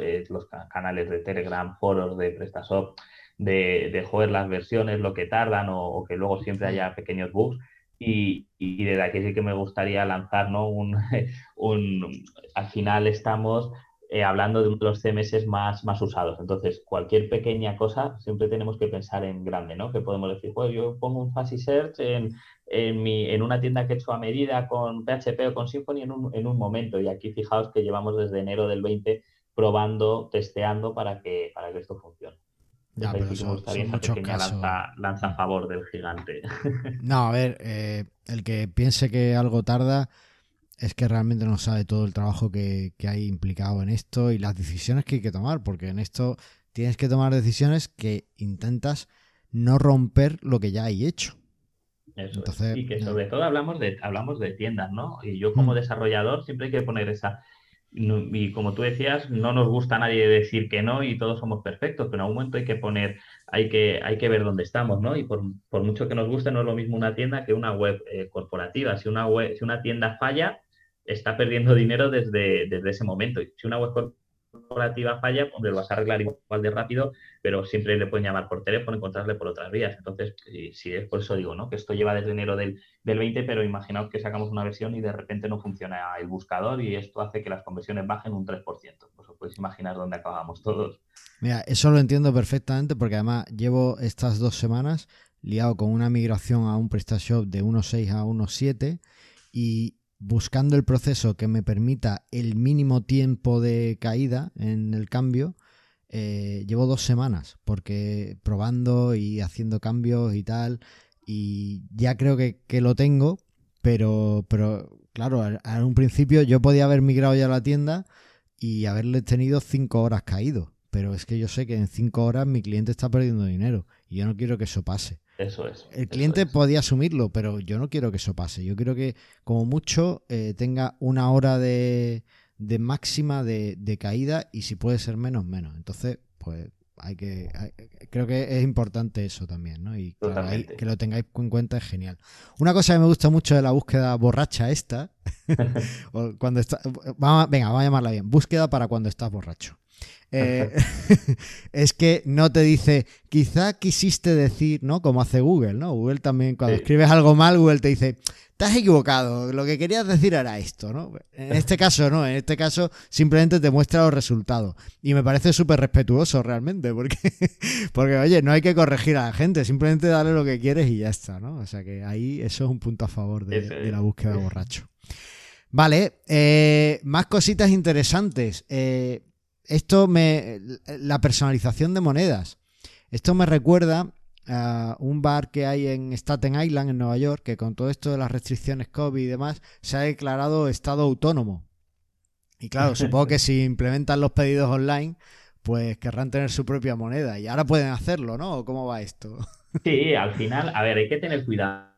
eh, los canales de Telegram, foros de PrestaShop, de, de joder las versiones, lo que tardan o, que luego siempre haya pequeños bugs. Y, y, desde aquí sí que me gustaría lanzar, ¿no? Un, un al final estamos eh, hablando de uno de los CMS más, más usados. Entonces, cualquier pequeña cosa siempre tenemos que pensar en grande, ¿no? Que podemos decir, pues yo pongo un Fuzzy Search en, en, mi, en una tienda que he hecho a medida con PHP o con Symfony en un, en un momento. Y aquí fijaos que llevamos desde enero del 20 probando, testeando para que, para que esto funcione. Ya, pero son, lanza, a favor del gigante. No, a ver, eh, el que piense que algo tarda es que realmente no sabe todo el trabajo que, hay implicado en esto y las decisiones que hay que tomar, porque en esto tienes que tomar decisiones que intentas no romper lo que ya hay hecho. Eso Y que sobre todo hablamos de, hablamos de tiendas, ¿no? Y yo como mm. desarrollador siempre hay que poner esa, y como tú decías, no nos gusta a nadie decir que no y todos somos perfectos, pero en algún momento hay que poner, hay que, hay que ver dónde estamos, ¿no? Y por, mucho que nos guste, no es lo mismo una tienda que una web eh, corporativa. Si una, web, si una tienda falla, está perdiendo dinero desde, desde ese momento. Si una web corporativa falla, hombre, lo vas a arreglar igual de rápido, pero siempre le pueden llamar por teléfono, encontrarle por otras vías. Entonces, sí, es por eso digo, ¿no? Que esto lleva desde enero del, del 20, pero imaginaos que sacamos una versión y de repente no funciona el buscador y esto hace que las conversiones bajen un 3%. Pues os podéis imaginar dónde acabamos todos. Mira, eso lo entiendo perfectamente porque además llevo estas dos semanas liado con una migración a un PrestaShop de 1.6 a 1.7 y buscando el proceso que me permita el mínimo tiempo de caída en el cambio, eh, llevo dos semanas, porque probando y haciendo cambios y tal, y ya creo que, lo tengo, pero, pero claro, en un principio yo podía haber migrado ya a la tienda y haberle tenido cinco horas caído, pero es que yo sé que en cinco horas mi cliente está perdiendo dinero y yo no quiero que eso pase. Eso es. El cliente podía asumirlo, pero yo no quiero que eso pase. Yo quiero que, como mucho, eh, tenga una hora de, máxima de, caída y si puede ser menos, menos. Entonces, pues hay que. creo que es importante eso también, ¿no? Y que lo tengáis en cuenta es genial. Una cosa que me gusta mucho de la búsqueda borracha esta, cuando está, venga, vamos a llamarla bien. Búsqueda para cuando estás borracho. Eh, es que no te dice, quizá quisiste decir, ¿no? Como hace Google, ¿no? Google también, cuando escribes algo mal, Google te dice, te has equivocado, lo que querías decir era esto, ¿no? En este caso, no, en este caso simplemente te muestra los resultados. Y me parece súper respetuoso realmente, porque, porque, oye, no hay que corregir a la gente, simplemente dale lo que quieres y ya está, ¿no? O sea que ahí eso es un punto a favor de, la búsqueda borracho. Vale, eh, más cositas interesantes. Eh, esto me. La personalización de monedas. Esto me recuerda a un bar que hay en Staten Island, en Nueva York, que con todo esto de las restricciones COVID y demás, se ha declarado estado autónomo. Y claro, supongo que si implementan los pedidos online, pues querrán tener su propia moneda. Y ahora pueden hacerlo, ¿no? ¿Cómo va esto? Sí, al final, a ver, hay que tener cuidado.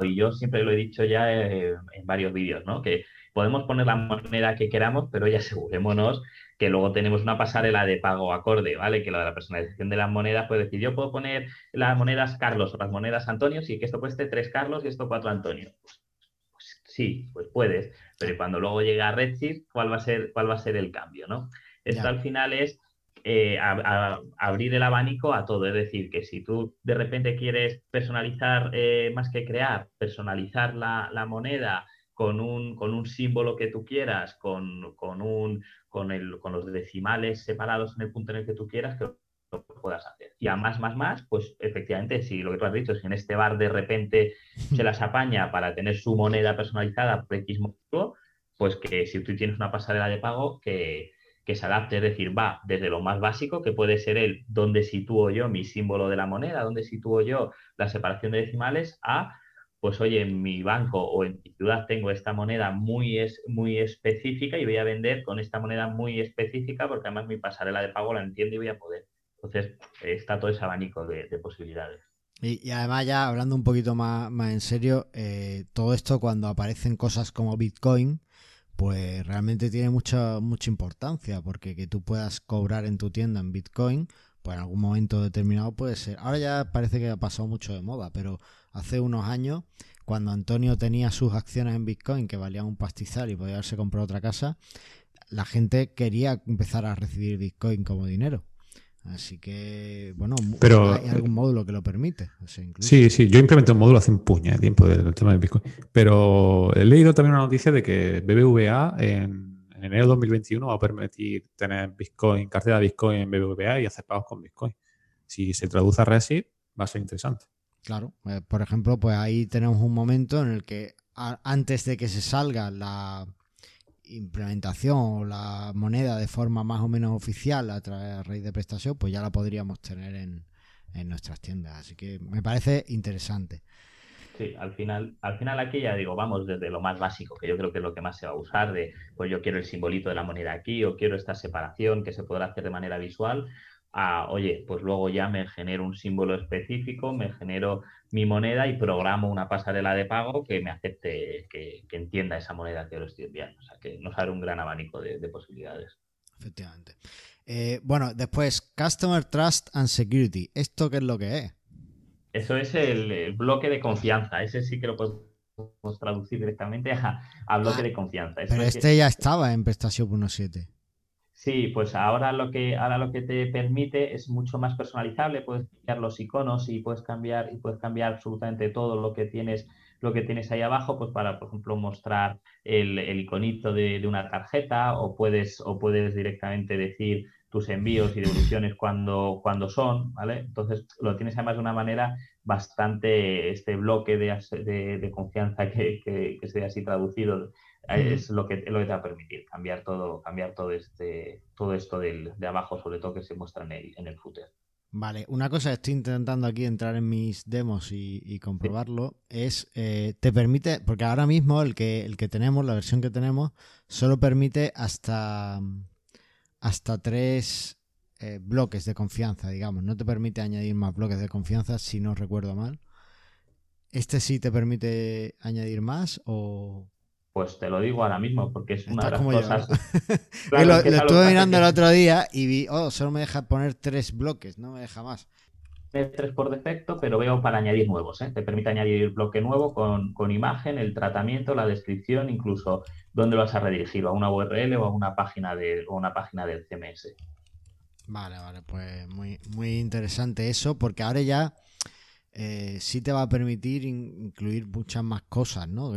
Y yo siempre lo he dicho ya eh, en varios vídeos, ¿no? Que podemos poner la moneda que queramos, pero ya asegurémonos que luego tenemos una pasarela de pago acorde, ¿vale? Que lo de la personalización de las monedas, puede decir, yo puedo poner las monedas Carlos o las monedas Antonio, y que esto cueste tres Carlos y esto cuatro Antonio. Pues, pues, sí, pues puedes, pero cuando luego llega a Redshift, ¿cuál va a ser, cuál va a ser el cambio, no? Esto al final es eh, abrir el abanico a todo. Es decir, que si tú de repente quieres personalizar eh, más que crear, personalizar la, la moneda, con un, con un símbolo que tú quieras, con, con, un, con, el, con los decimales separados en el punto en el que tú quieras, que lo puedas hacer. Y a más, más, más, pues efectivamente, si lo que tú has dicho es que en este bar de repente se las apaña para tener su moneda personalizada por X motivo, pues que si tú tienes una pasarela de pago, que, que se adapte, es decir, va desde lo más básico, que puede ser el dónde sitúo yo mi símbolo de la moneda, dónde sitúo yo la separación de decimales, a pues oye, en mi banco o en mi ciudad tengo esta moneda muy, es, muy específica y voy a vender con esta moneda muy específica porque además mi pasarela de pago la entiendo y voy a poder. Entonces, está todo ese abanico de, posibilidades. Y, además ya hablando un poquito más, más en serio, eh, todo esto cuando aparecen cosas como Bitcoin, pues realmente tiene mucha, mucha importancia, porque que tú puedas cobrar en tu tienda en Bitcoin, pues en algún momento determinado puede ser. Ahora ya parece que ha pasado mucho de moda, pero hace unos años, cuando Antonio tenía sus acciones en Bitcoin que valían un pastizal y podía haberse comprado otra casa, la gente quería empezar a recibir Bitcoin como dinero. Así que, bueno, pero, hay algún módulo que lo permite. sí, sí, yo implementé un módulo hace un puño de tiempo del tema del Bitcoin. Pero he leído también una noticia de que BBVA en, enero de 2021 va a permitir tener Bitcoin, cartera de Bitcoin en BBVA y hacer pagos con Bitcoin. Si se traduce a Resi, va a ser interesante. Claro, eh, por ejemplo, pues ahí tenemos un momento en el que antes de que se salga la implementación o la moneda de forma más o menos oficial a través de raíz de prestación, pues ya la podríamos tener en, nuestras tiendas. Así que me parece interesante. Sí, al final, al final aquí ya digo, vamos desde lo más básico, que yo creo que es lo que más se va a usar, de pues yo quiero el simbolito de la moneda aquí o quiero esta separación que se podrá hacer de manera visual, a, oye, pues luego ya me genero un símbolo específico, me genero mi moneda y programo una pasarela de pago que me acepte, que, entienda esa moneda que lo estoy enviando. O sea, que nos abre un gran abanico de, posibilidades. Efectivamente. Eh, bueno, después, Customer Trust and Security. ¿Esto qué es lo que es? Eso es el, bloque de confianza. Ese sí que lo podemos traducir directamente a, bloque ah, de confianza. pero este ya estaba en Prestación 1.7. Sí, pues ahora lo que ahora lo que te permite es mucho más personalizable, puedes cambiar los iconos y puedes cambiar y puedes cambiar absolutamente todo lo que tienes lo que tienes ahí abajo, pues para, por ejemplo, mostrar el, iconito de, una tarjeta o puedes o puedes directamente decir tus envíos y devoluciones cuando, cuando son, ¿vale? Entonces lo tienes además de una manera bastante, este bloque de, de, confianza que, que, que sea así traducido, es lo que, lo que te va a permitir cambiar todo, cambiar todo este, todo esto del, de abajo, sobre todo que se muestra en el, en el footer. Vale, una cosa que estoy intentando aquí entrar en mis demos y, comprobarlo es, eh, te permite, porque ahora mismo el que, el que tenemos, la versión que tenemos, solo permite hasta, hasta tres eh, bloques de confianza, digamos. No te permite añadir más bloques de confianza si no recuerdo mal. ¿Este sí te permite añadir más o, pues te lo digo ahora mismo, porque es una de las cosas. lo, estuve mirando el otro día y vi, oh, solo me deja poner tres bloques, no me deja más. Tres por defecto, pero veo para añadir nuevos. ¿eh? Te permite añadir el bloque nuevo con, imagen, el tratamiento, la descripción, incluso dónde lo vas a redirigir, a una URL o a una página, de, una página del CMS. Vale, vale, pues muy, muy interesante eso, porque ahora ya eh, sí te va a permitir incluir muchas más cosas, ¿no?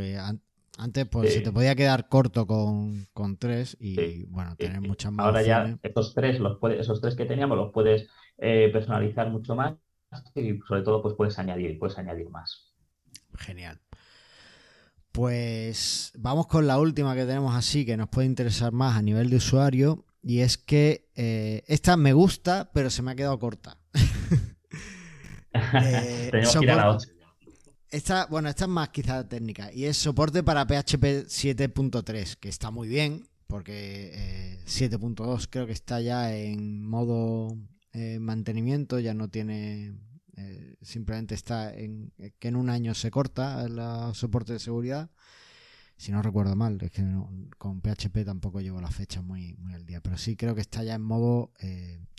Antes pues se te podía quedar corto con, tres y bueno, tener muchas más. Ahora ya esos tres, los esos tres que teníamos los puedes eh, personalizar mucho más y sobre todo pues puedes añadir, puedes añadir más. Genial. Pues vamos con la última que tenemos así, que nos puede interesar más a nivel de usuario, y es que eh, esta me gusta, pero se me ha quedado corta. eh, Tenemos que ir a la 8. Esta, bueno, esta es más quizá técnica y es soporte para PHP 7.3, que está muy bien, porque 7.2 eh, creo que está ya en modo eh, mantenimiento, ya no tiene, eh, simplemente está en que en un año se corta el soporte de seguridad. Si no recuerdo mal, es que con PHP tampoco llevo la fecha muy, muy al día, pero sí creo que está ya en modo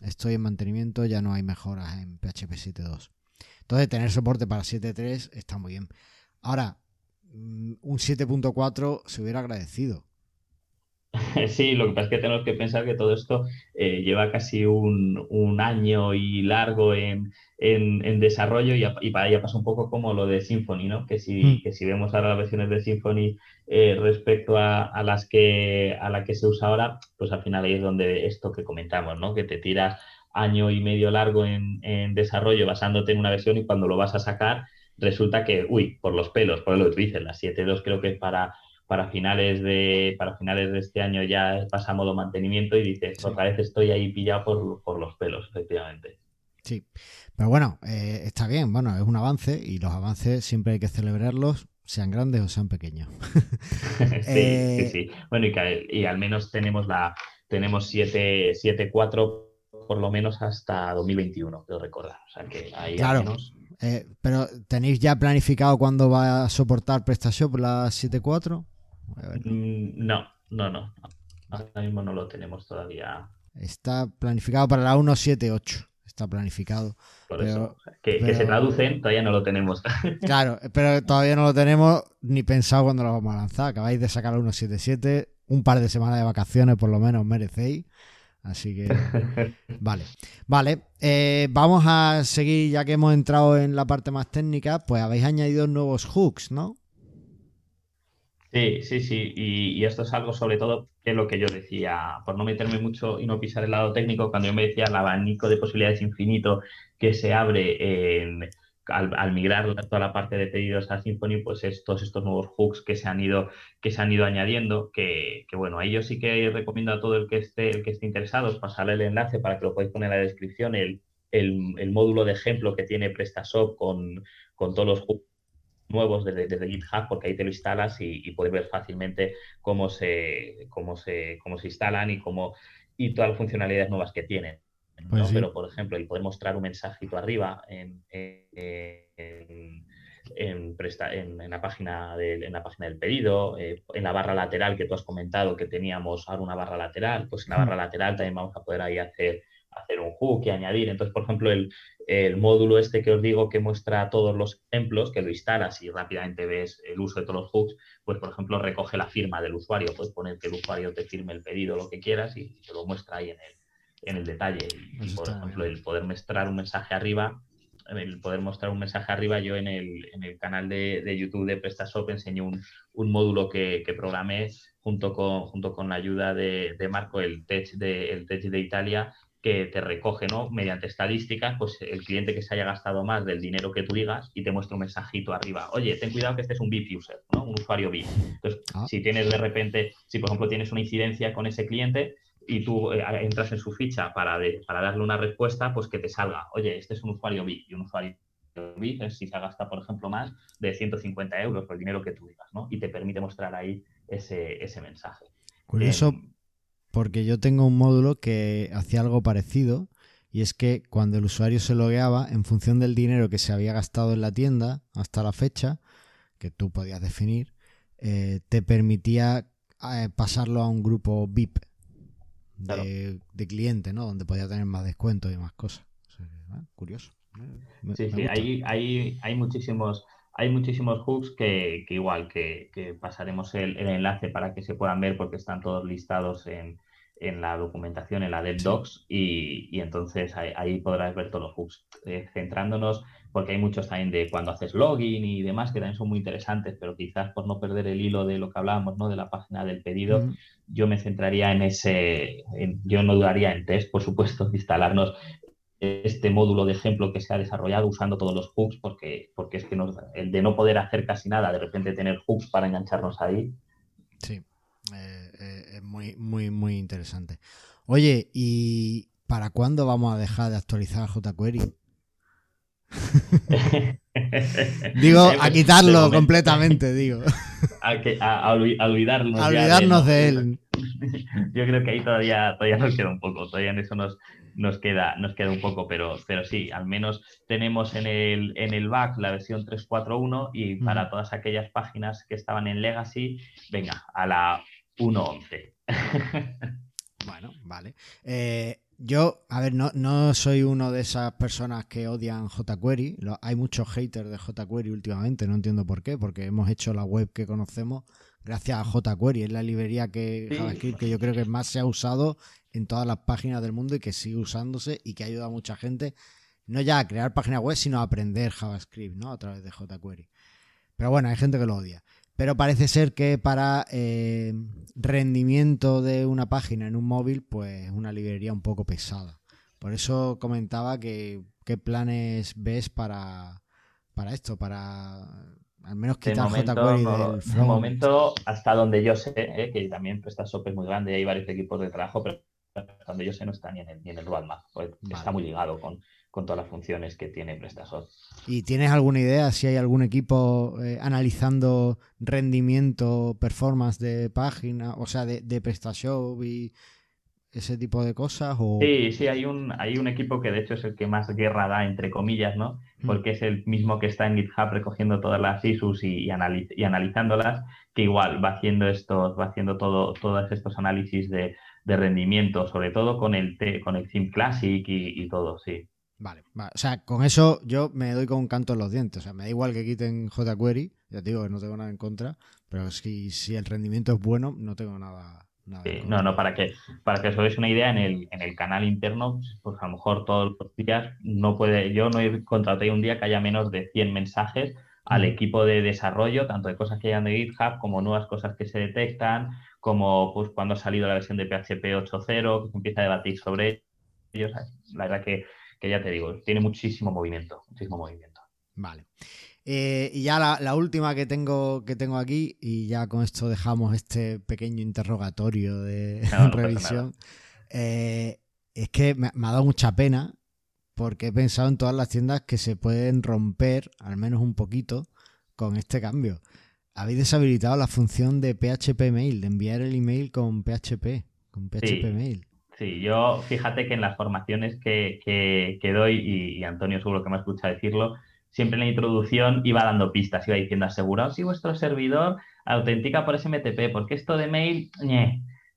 estoy en mantenimiento, ya no hay mejoras en PHP 7.2. Entonces, tener soporte para 7.3 está muy bien. Ahora, mm, un 7.4 se hubiera agradecido. Sí, lo que pasa es que tenemos que pensar que todo esto eh, lleva casi un, año y largo en, desarrollo y, y, para ella pasa un poco como lo de Symfony, ¿no? Que si, mm. que si vemos ahora las versiones de Symfony eh, respecto a, a, las que, a la que se usa ahora, pues al final ahí es donde esto que comentamos, ¿no? Que te tiras año y medio largo en, desarrollo basándote en una versión y cuando lo vas a sacar resulta que, uy, por los pelos, por lo que dices, la 7.2 creo que es para, para, finales de, para finales de este año ya pasa a modo mantenimiento y dices, otra vez estoy ahí pillado por, los pelos, efectivamente. Sí, pero bueno, eh, está bien, bueno, es un avance y los avances siempre hay que celebrarlos, sean grandes o sean pequeños. sí, sí, eh, sí. Bueno, y, al menos tenemos la tenemos 7.4 por lo menos hasta 2021, quiero recordar. O sea que ahí claro. Eh, pero ¿tenéis ya planificado cuándo va a soportar PrestaShop la 7.4? Mm, no, no, no. Ahora mismo no lo tenemos todavía. Está planificado para la 1.7.8 está planificado. Por eso, que, se traducen, todavía no lo tenemos. claro, pero todavía no lo tenemos ni pensado cuándo lo vamos a lanzar. Acabáis de sacar la 1.7.7, un par de semanas de vacaciones por lo menos merecéis. Así que, vale. Vale, eh, vamos a seguir, ya que hemos entrado en la parte más técnica, pues habéis añadido nuevos hooks, ¿no? Sí, sí, sí. Y, esto es algo sobre todo que lo que yo decía, por no meterme mucho y no pisar el lado técnico, cuando yo me decía el abanico de posibilidades infinito que se abre al, migrar toda la parte de pedidos a Symfony, pues estos, estos nuevos hooks que se han ido, que se han ido añadiendo, que, bueno, ahí yo sí que recomiendo a todo el que esté, el que esté interesado, pasarle el enlace para que lo podáis poner en la descripción, el, módulo de ejemplo que tiene PrestaShop con, con todos los hooks nuevos desde, GitHub, porque ahí te lo instalas y, puedes ver fácilmente cómo se, cómo se, cómo se instalan y cómo y todas las funcionalidades nuevas que tienen. Pues Pero, por ejemplo, el poder mostrar un mensajito arriba en, en, en, la página del, en la página del pedido, eh, en la barra lateral que tú has comentado que teníamos ahora una barra lateral, pues en la hmm. barra lateral también vamos a poder ahí hacer hacer un hook y añadir. Entonces, por ejemplo, el, módulo este que os digo que muestra todos los ejemplos, que lo instalas y rápidamente ves el uso de todos los hooks, pues, por ejemplo, recoge la firma del usuario. Puedes poner que el usuario te firme el pedido, lo que quieras, y te lo muestra ahí en el, en el detalle. Y, por ejemplo, el poder mostrar un mensaje arriba, el poder mostrar un mensaje arriba, yo en el, en el canal de, YouTube de PrestaShop enseño un, un módulo que, que, programé junto con, junto con la ayuda de, de Marco, el Tech de, el tech de Italia, que te recoge, ¿no? Mediante estadísticas, pues el cliente que se haya gastado más del dinero que tú digas y te muestra un mensajito arriba. Oye, ten cuidado que este es un VIP user, ¿no? Un usuario VIP. Entonces, ah. si tienes de repente, si por ejemplo tienes una incidencia con ese cliente y tú eh, entras en su ficha para, para darle una respuesta, pues que te salga, oye, este es un usuario VIP y un usuario VIP es si se gasta, por ejemplo, más de 150 euros por el dinero que tú digas, ¿no? Y te permite mostrar ahí ese, ese mensaje. Curioso, eso porque yo tengo un módulo que hacía algo parecido y es que cuando el usuario se logueaba, en función del dinero que se había gastado en la tienda hasta la fecha, que tú podías definir, eh, te permitía eh, pasarlo a un grupo VIP de, cliente, ¿no? Donde podía tener más descuentos y más cosas. Curioso. sí, sí, hay, hay, hay muchísimos hay muchísimos hooks que, igual que, pasaremos el, enlace para que se puedan ver porque están todos listados en, la documentación, en la DevDocs, y, y entonces ahí, podrás ver todos los hooks. Eh, centrándonos, porque hay muchos también de cuando haces login y demás que también son muy interesantes, pero quizás por no perder el hilo de lo que hablábamos, ¿no? de la página del pedido, yo me centraría en ese, yo no dudaría en test, por supuesto, instalarnos este módulo de ejemplo que se ha desarrollado usando todos los hooks, porque, porque es que el de no poder hacer casi nada, de repente tener hooks para engancharnos ahí. Sí, eh, eh, es muy, muy, muy interesante. Oye, ¿y para cuándo vamos a dejar de actualizar jQuery? digo, a quitarlo completamente, digo. A, olvidarnos, olvidarnos de, él. Yo creo que ahí todavía, todavía nos queda un poco, todavía en eso nos, nos queda, nos queda un poco, pero, pero sí, al menos tenemos en el, en el back la versión 3.4.1 y para todas aquellas páginas que estaban en Legacy, venga, a la 1.11. bueno, vale. Eh, yo, a ver, no, no soy uno de esas personas que odian jQuery. hay muchos haters de jQuery últimamente, no entiendo por qué, porque hemos hecho la web que conocemos gracias a jQuery. Es la librería que JavaScript que yo creo que más se ha usado en todas las páginas del mundo y que sigue usándose y que ayuda a mucha gente, no ya a crear páginas web, sino a aprender JavaScript, ¿no? A través de jQuery. Pero bueno, hay gente que lo odia. Pero parece ser que para eh, rendimiento de una página en un móvil, pues es una librería un poco pesada. Por eso comentaba que qué planes ves para, para esto, para al menos quitar jQuery del front. De momento, hasta donde yo sé, eh, que también PrestaShop es muy grande y hay varios equipos de trabajo, pero cuando yo sé no está ni en el, ni en el roadmap, pues está muy ligado con, con todas las funciones que tiene PrestaShop. ¿Y tienes alguna idea si hay algún equipo eh, analizando rendimiento, performance de página, o sea, de, de PrestaShop y ese tipo de cosas? O... Sí, sí, hay un, hay un equipo que de hecho es el que más guerra da, entre comillas, ¿no? Mm. Porque es el mismo que está en GitHub recogiendo todas las issues y, y, analizándolas, que igual va haciendo estos, va haciendo todo, todos estos análisis de, de rendimiento, sobre todo con el, con el Theme Classic y, y todo, sí. Vale, vale, o sea, con eso yo me doy con un canto en los dientes. O sea, me da igual que quiten jQuery, ya te digo que no tengo nada en contra, pero si, si el rendimiento es bueno, no tengo nada. nada sí, no, no, para que, para que os hagáis una idea, en el, en el canal interno, pues a lo mejor todos los días no puede, yo no he contratado un día que haya menos de 100 mensajes al equipo de desarrollo, tanto de cosas que hayan de GitHub como nuevas cosas que se detectan, como pues cuando ha salido la versión de PHP 8.0, que se empieza a debatir sobre ellos. La verdad que que ya te digo, tiene muchísimo movimiento, muchísimo movimiento. Vale. Eh, y ya la, última que tengo, que tengo aquí, y ya con esto dejamos este pequeño interrogatorio de revisión, eh, es que me, ha dado mucha pena porque he pensado en todas las tiendas que se pueden romper, al menos un poquito, con este cambio. Habéis deshabilitado la función de PHP Mail, de enviar el email con PHP, con PHP Mail. Sí, yo fíjate que en las formaciones que, que, doy, y, Antonio seguro que me ha escuchado decirlo, siempre en la introducción iba dando pistas, iba diciendo aseguraos si vuestro servidor autentica por SMTP, porque esto de mail,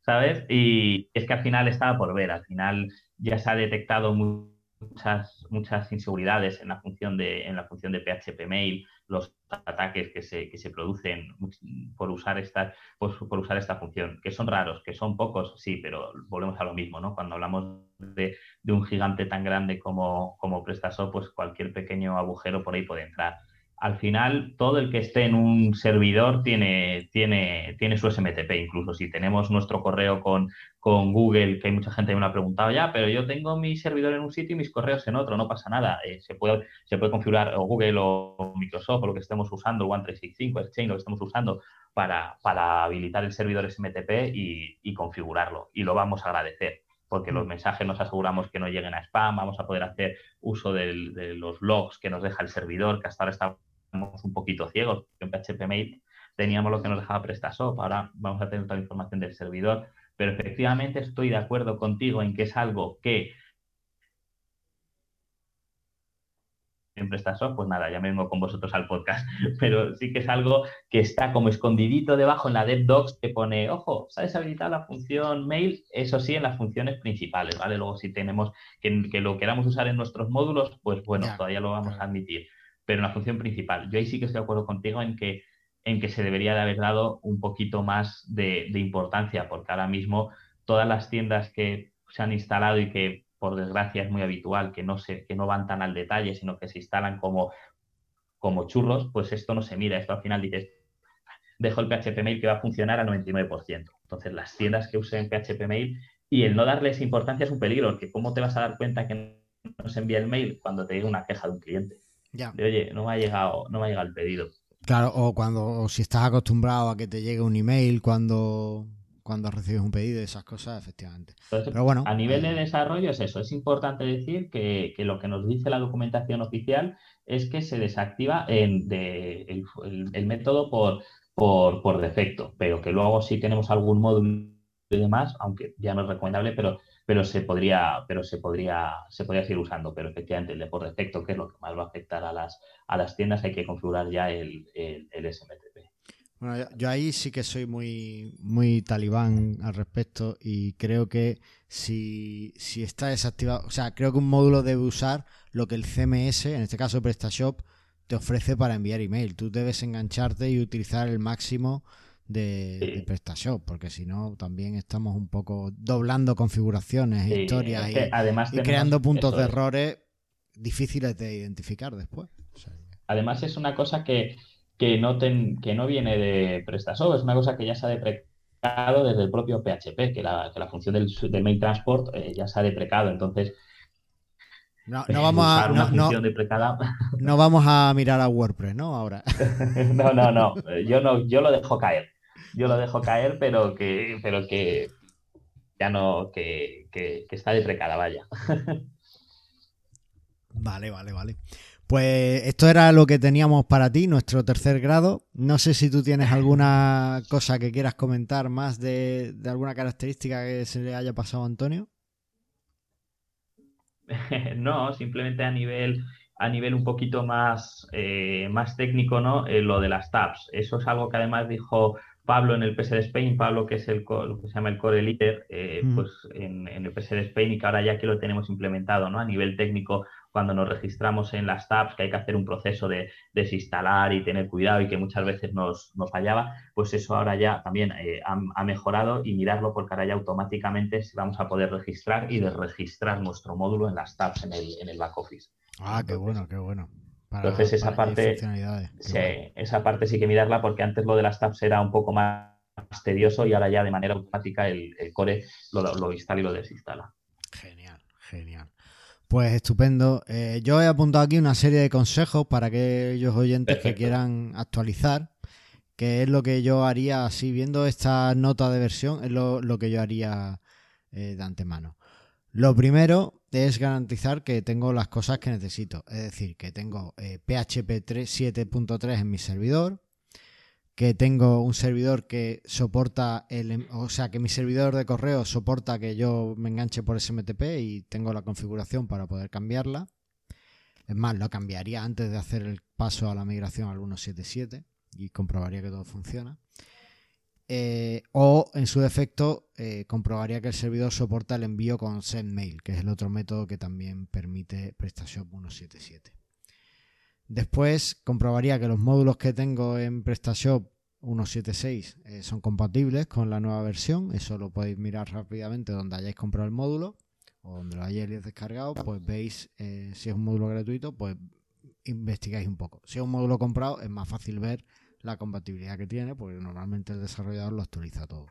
¿sabes? Y es que al final estaba por ver, al final ya se ha detectado muchas, muchas inseguridades en la función de, en la función de PHP mail, los ataques que se, que se producen por usar, esta, por, por, usar esta función, que son raros, que son pocos, sí, pero volvemos a lo mismo, ¿no? Cuando hablamos de, de un gigante tan grande como, como pues cualquier pequeño agujero por ahí puede entrar al final todo el que esté en un servidor tiene, tiene, tiene su SMTP. Incluso si tenemos nuestro correo con, con, Google, que hay mucha gente que me ha preguntado ya, pero yo tengo mi servidor en un sitio y mis correos en otro, no pasa nada. Eh, se, puede, se puede configurar o Google o Microsoft o lo que estemos usando, One365, Exchange, lo que estemos usando para, para habilitar el servidor SMTP y, y configurarlo. Y lo vamos a agradecer porque los mm. mensajes nos aseguramos que no lleguen a spam, vamos a poder hacer uso de los logs que nos deja el servidor, que hasta ahora está un poquito ciegos. En PHP Mail teníamos lo que nos dejaba PrestaShop, ahora vamos a tener toda la información del servidor, pero efectivamente estoy de acuerdo contigo en que es algo que en PrestaShop, pues nada, ya me vengo con vosotros al podcast, pero sí que es algo que está como escondidito debajo en la DevDocs que pone, ojo, se ha deshabilitado la función mail, eso sí, en las funciones principales, ¿vale? Luego si tenemos que, lo queramos usar en nuestros módulos, pues bueno, todavía lo vamos a admitir pero en la función principal. Yo ahí sí que estoy de acuerdo contigo en que, en que se debería de haber dado un poquito más de, importancia, porque ahora mismo todas las tiendas que se han instalado y que por desgracia es muy habitual, que no, se, que no van tan al detalle, sino que se instalan como, como churros, pues esto no se mira. Esto al final dices, dejo el PHP Mail que va a funcionar al 99%. Entonces, las tiendas que usen PHP Mail y el no darles importancia es un peligro, porque ¿cómo te vas a dar cuenta que no se envía el mail cuando te llega una queja de un cliente? Oye, no me ha llegado, no me ha llegado el pedido. Claro, o cuando si estás acostumbrado a que te llegue un email cuando, cuando recibes un pedido, esas cosas, efectivamente. Pero bueno, a nivel de desarrollo es eso. Es importante decir que, lo que nos dice la documentación oficial es que se desactiva el, método por, por, por, defecto, pero que luego si tenemos algún módulo y demás, aunque ya no es recomendable, pero pero se podría, pero se podría, se podría seguir usando. Pero efectivamente, el por defecto, que es lo que más va a afectar a las, a las tiendas, hay que configurar ya el, el, SMTP. Bueno, yo ahí sí que soy muy, muy talibán al respecto y creo que si, si está desactivado, o sea, creo que un módulo debe usar lo que el CMS, en este caso PrestaShop, te ofrece para enviar email. Tú debes engancharte y utilizar el máximo de, PrestaShop, porque si no también estamos un poco doblando configuraciones, historias y, creando puntos de errores difíciles de identificar después. además es una cosa que, que, no que no viene de PrestaShop, es una cosa que ya se ha deprecado desde el propio PHP, que la, que la función del, del main transport eh, ya se ha deprecado, entonces... No, vamos a, no, vamos a mirar a WordPress, ¿no? Ahora. no, no, no. Yo no, yo lo dejo caer yo lo dejo caer, pero que, pero que ya no, que, está deprecada, vaya. Vale, vale, vale. Pues esto era lo que teníamos para ti, nuestro tercer grado. No sé si tú tienes alguna cosa que quieras comentar más de, de alguna característica que se le haya pasado a Antonio. no, simplemente a nivel a nivel un poquito más, eh, más técnico, ¿no? Eh, lo de las tabs. Eso es algo que además dijo Pablo en el PS de Spain, Pablo que es el lo que se llama el core leader, eh, mm. pues en, el PS de Spain y que ahora ya que lo tenemos implementado, ¿no? A nivel técnico, cuando nos registramos en las tabs, que hay que hacer un proceso de desinstalar y tener cuidado y que muchas veces nos, fallaba, pues eso ahora ya también eh, ha, mejorado y mirarlo porque ahora ya automáticamente vamos a poder registrar y desregistrar nuestro módulo en las tabs en el, en el back office. Ah, qué bueno, qué bueno. Entonces esa parte, sí, esa parte sí que mirarla porque antes lo de las tabs era un poco más tedioso y ahora ya de manera automática el, core lo, lo instala y lo desinstala. Genial, genial. Pues estupendo. Eh, yo he apuntado aquí una serie de consejos para aquellos oyentes que quieran actualizar, que es lo que yo haría, así viendo esta nota de versión, es lo, que yo haría eh, de antemano. Lo primero es garantizar que tengo las cosas que necesito, es decir, que tengo PHP 7.3 en mi servidor, que tengo un servidor que soporta el, em, o sea, que mi servidor de correo soporta que yo me enganche por SMTP y tengo la configuración para poder cambiarla. Es más, lo cambiaría antes de hacer el paso a la migración al 1.7.7 y comprobaría que todo funciona. Eh, o en su defecto, eh, comprobaría que el servidor soporta el envío con SendMail, que es el otro método que también permite PrestaShop 1.7.7. Después comprobaría que los módulos que tengo en PrestaShop 1.7.6 eh, son compatibles con la nueva versión. Eso lo podéis mirar rápidamente donde hayáis comprado el módulo o donde lo hayáis descargado. Pues veis eh, si es un módulo gratuito, pues investigáis un poco. Si es un módulo comprado, es más fácil ver la compatibilidad que tiene, porque normalmente el desarrollador lo actualiza todo.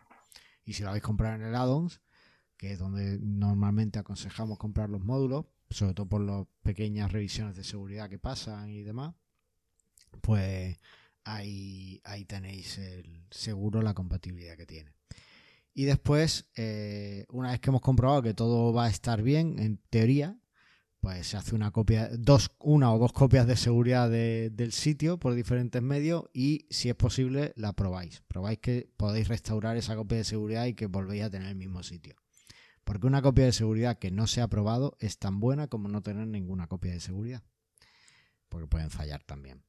Y si lo habéis comprado en el add-ons, que es donde normalmente aconsejamos comprar los módulos, sobre todo por las pequeñas revisiones de seguridad que pasan y demás, pues ahí, ahí tenéis el seguro la compatibilidad que tiene. Y después, eh, una vez que hemos comprobado que todo va a estar bien, en teoría, pues se hace una copia, dos, una o dos copias de seguridad del sitio por diferentes medios y si es posible la probáis. Probáis que podéis restaurar esa copia de seguridad y que volvéis a tener el mismo sitio. Porque una copia de seguridad que no se ha probado es tan buena como no tener ninguna copia de seguridad. Porque pueden fallar también.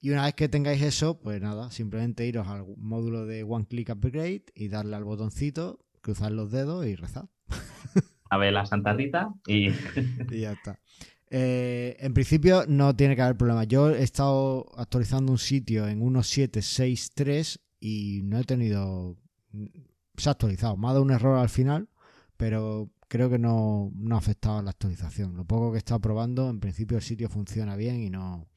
Y una vez que tengáis eso, pues nada, simplemente iros al módulo de One Click Upgrade y darle al botoncito, cruzar los dedos y rezar. A ver la Santa Rita y... y ya está. Eh, en principio no tiene que haber problema. Yo he estado actualizando un sitio en 1.763 y no he tenido... Se ha actualizado. Me ha dado un error al final, pero creo que no, ha afectado a la actualización. Lo poco que he estado probando, en principio el sitio funciona bien y no,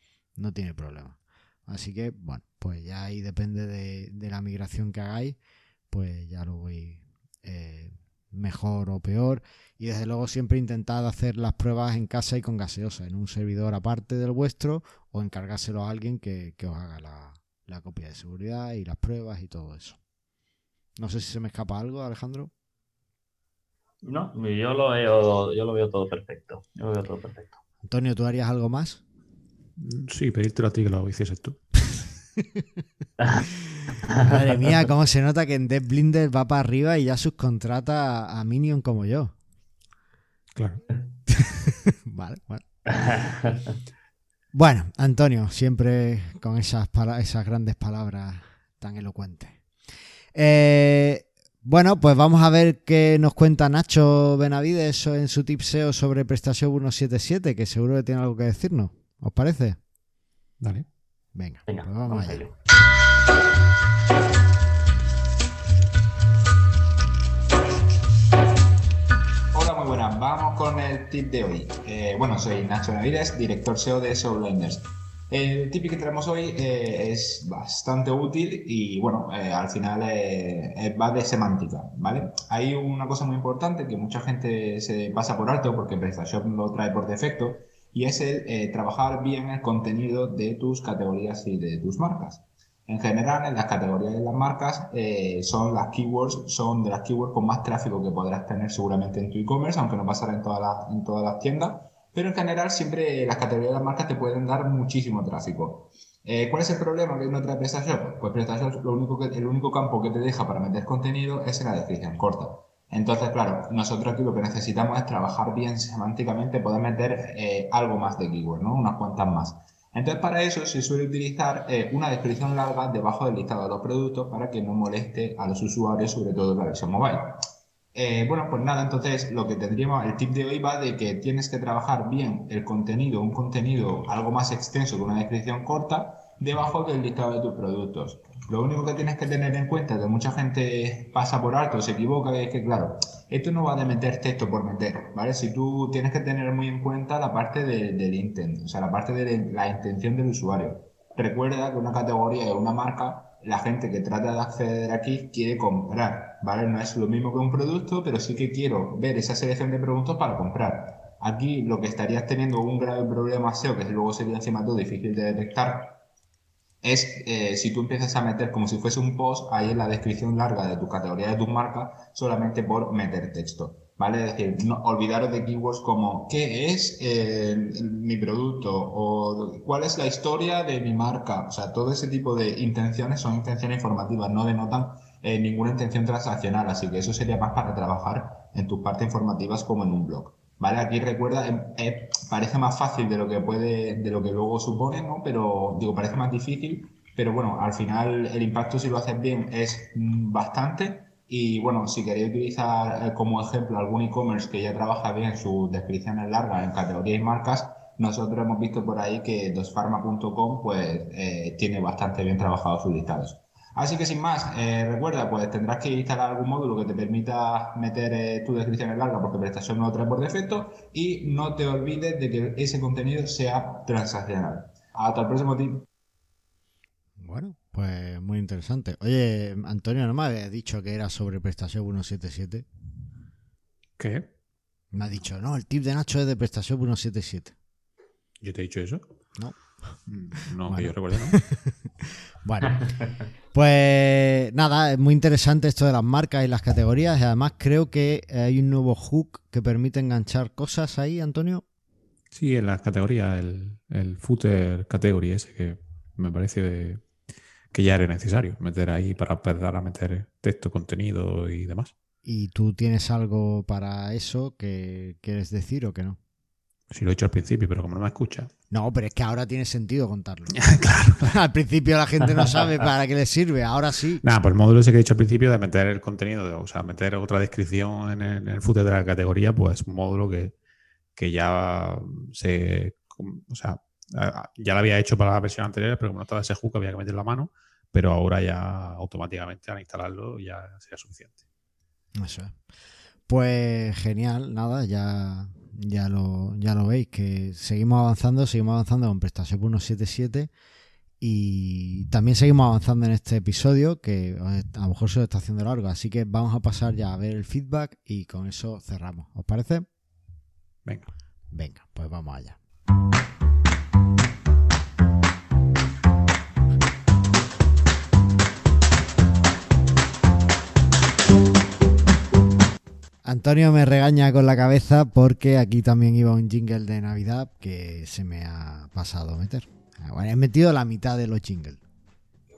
tiene problema. Así que, bueno, pues ya ahí depende de, la migración que hagáis, pues ya lo voy eh, mejor o peor. Y desde luego siempre intentad hacer las pruebas en casa y con gaseosa, en un servidor aparte del vuestro o encargárselo a alguien que, os haga la, la copia de seguridad y las pruebas y todo eso. No sé si se me escapa algo, Alejandro. No, yo lo veo, yo lo veo todo perfecto. Yo lo veo todo perfecto. Antonio, ¿tú harías algo más? Sí, pedírtelo a ti que lo hicieses tú. Madre mía, cómo se nota que en Death Blinder va para arriba y ya subcontrata a Minion como yo. Claro. vale, bueno. Bueno, Antonio, siempre con esas, esas grandes palabras tan elocuentes. Eh, bueno, pues vamos a ver qué nos cuenta Nacho Benavides en su tipseo sobre prestación 177, que seguro que tiene algo que decirnos. ¿Os parece? Dale. Venga, pues vamos, allá. Hola, muy buenas. Vamos con el tip de hoy. Eh, bueno, soy Nacho Benavides, director SEO de SEOblenders. El tip que tenemos hoy eh, es bastante útil y bueno, eh, al final eh, va de semántica, ¿vale? Hay una cosa muy importante que mucha gente se pasa por alto porque PrestaShop lo trae por defecto y es el trabajar bien el contenido de tus categorías y de tus marcas. En general, en las categorías de las marcas son las keywords, son de las keywords con más tráfico que podrás tener seguramente en tu e-commerce, aunque no pasará en, todas las, en todas las tiendas pero en general siempre las categorías de las marcas te pueden dar muchísimo tráfico. Eh, ¿Cuál es el problema que no trae PrestaShop? Pues PrestaShop lo único que, el único campo que te deja para meter contenido es en la descripción corta. Entonces, claro, nosotros aquí lo que necesitamos es trabajar bien semánticamente, poder meter eh, algo más de keyword, ¿no? Unas cuantas más. Entonces, para eso se suele utilizar eh, una descripción larga debajo del listado de los productos para que no moleste a los usuarios, sobre todo en la versión mobile. Eh, bueno, pues nada, entonces lo que tendríamos, el tip de hoy va de que tienes que trabajar bien el contenido, un contenido algo más extenso que una descripción corta, debajo del listado de tus productos. Lo único que tienes que tener en cuenta, que mucha gente pasa por alto, se equivoca, es que claro, esto no va de meter texto por meter, ¿vale? Si tú tienes que tener muy en cuenta la parte del intent, o sea, la parte de la intención del usuario. Recuerda que una categoría o una marca, la gente que trata de acceder aquí quiere comprar, ¿vale? No es lo mismo que un producto, pero sí que quiero ver esa selección de productos para comprar. Aquí lo que estarías teniendo un grave problema SEO, que luego sería encima todo difícil de detectar, es eh, si tú empiezas a meter como si fuese un post ahí en la descripción larga de tu categoría de tu marca solamente por meter texto. ¿Vale? Es decir, no, olvidaros de keywords como ¿qué es eh, mi producto? o ¿cuál es la historia de mi marca? O sea, todo ese tipo de intenciones son intenciones informativas, no denotan eh, ninguna intención transaccional, así que eso sería más para trabajar en tus partes informativas como en un blog. ¿Vale? Aquí recuerda, em, eh, parece más fácil de lo que puede, de lo que luego supone, ¿no? Pero digo, parece más difícil, pero bueno, al final el impacto si lo haces bien es mm, bastante. Y bueno, si queréis utilizar eh, como ejemplo algún e-commerce que ya trabaja bien sus descripciones largas en categorías y marcas, nosotros hemos visto por ahí que dosfarma.com pues eh, tiene bastante bien trabajados sus listados. Así que sin más, eh, recuerda, pues tendrás que instalar algún módulo que te permita meter eh, tu descripción en larga porque PrestaShop no lo trae por defecto y no te olvides de que ese contenido sea transaccional. Hasta el próximo tip. Bueno, pues muy interesante. Oye, Antonio, ¿no me habías dicho que era sobre PrestaShop 177? ¿Qué? Me ha dicho, no, el tip de Nacho es de PrestaShop 177. ¿Yo te he dicho eso? No. No, Bueno. que yo recuerdo, ¿no? Bueno, pues nada, es muy interesante esto de las marcas y las categorías. Y además creo que hay un nuevo hook que permite enganchar cosas ahí, Antonio. Sí, en las categorías, el, el footer category ese que me parece de- que ya era necesario meter ahí para empezar a meter texto, contenido y demás. ¿Y tú tienes algo para eso que quieres decir o que no? Si lo he hecho al principio, pero como no me escucha. No, pero es que ahora tiene sentido contarlo. claro. Al principio la gente no sabe para qué le sirve, ahora sí. Nada, pues el módulo ese que he dicho al principio de meter el contenido, de- o sea, meter otra descripción en el, en el footer de la categoría, pues un módulo que, que ya se. O sea, ya lo había hecho para la versión anterior, pero como no estaba ese hook había que meter la mano, pero ahora ya automáticamente al instalarlo ya sería suficiente. Eso es. Pues genial, nada, ya, ya, lo, ya lo veis, que seguimos avanzando, seguimos avanzando con PrestaShop 177 y también seguimos avanzando en este episodio, que a lo mejor se lo está haciendo largo, así que vamos a pasar ya a ver el feedback y con eso cerramos. ¿Os parece? Venga. Venga, pues vamos allá. Antonio me regaña con la cabeza porque aquí también iba un jingle de Navidad que se me ha pasado a meter. Ah, Bueno, he metido la mitad de los jingles.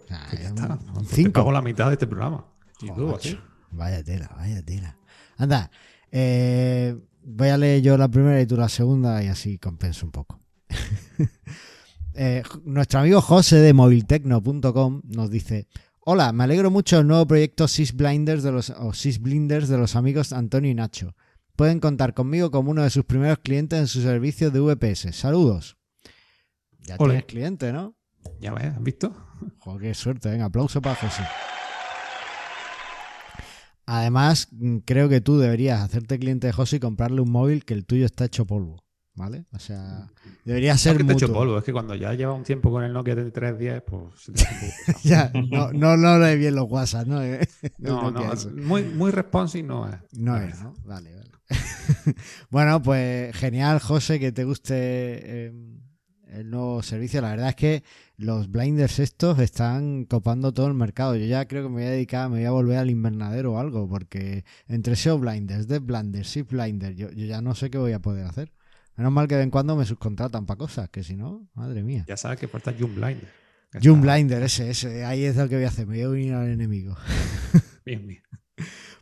O sea, ya está. un Pues te cinco. pago la mitad de este programa. Y Joder, tú, así. Vaya tela, vaya tela. Anda, eh, voy a leer yo la primera y tú la segunda y así compenso un poco. Eh, nuestro amigo José de moviltecno.com nos dice: Hola, me alegro mucho del nuevo proyecto Sysblinders de los, o de los amigos Antonio y Nacho. Pueden contar conmigo como uno de sus primeros clientes en su servicio de VPS. Saludos. Ya tienes cliente, ¿no? Ya ves, ¿has visto? Joder, qué suerte. Venga, aplauso para José. Además, creo que tú deberías hacerte cliente de José y comprarle un móvil que el tuyo está hecho polvo. ¿Vale? O sea, debería No ser que te mutuo. polvo, es que cuando ya lleva un tiempo con el Nokia 3310, pues se te hace un poco pesado. Ya, no, no, no lees bien los WhatsApp, ¿no? El No, no, muy, muy responsive no es. No es. ¿no? Vale, vale. bueno, pues genial, José, que te guste eh, el nuevo servicio. La verdad es que los blinders estos están copando todo el mercado. Yo ya creo que me voy a dedicar, me voy a volver al invernadero o algo, porque entre SEO blinders, Dev blinders, Shift blinders, yo, yo ya no sé qué voy a poder hacer. Menos mal que de vez en cuando me subcontratan para cosas, que si no, madre mía. Ya sabes que falta Jump Blinder. Jump Blinder, ese, ese, ahí es lo que voy a hacer, me voy a unir al enemigo. Bien, bien.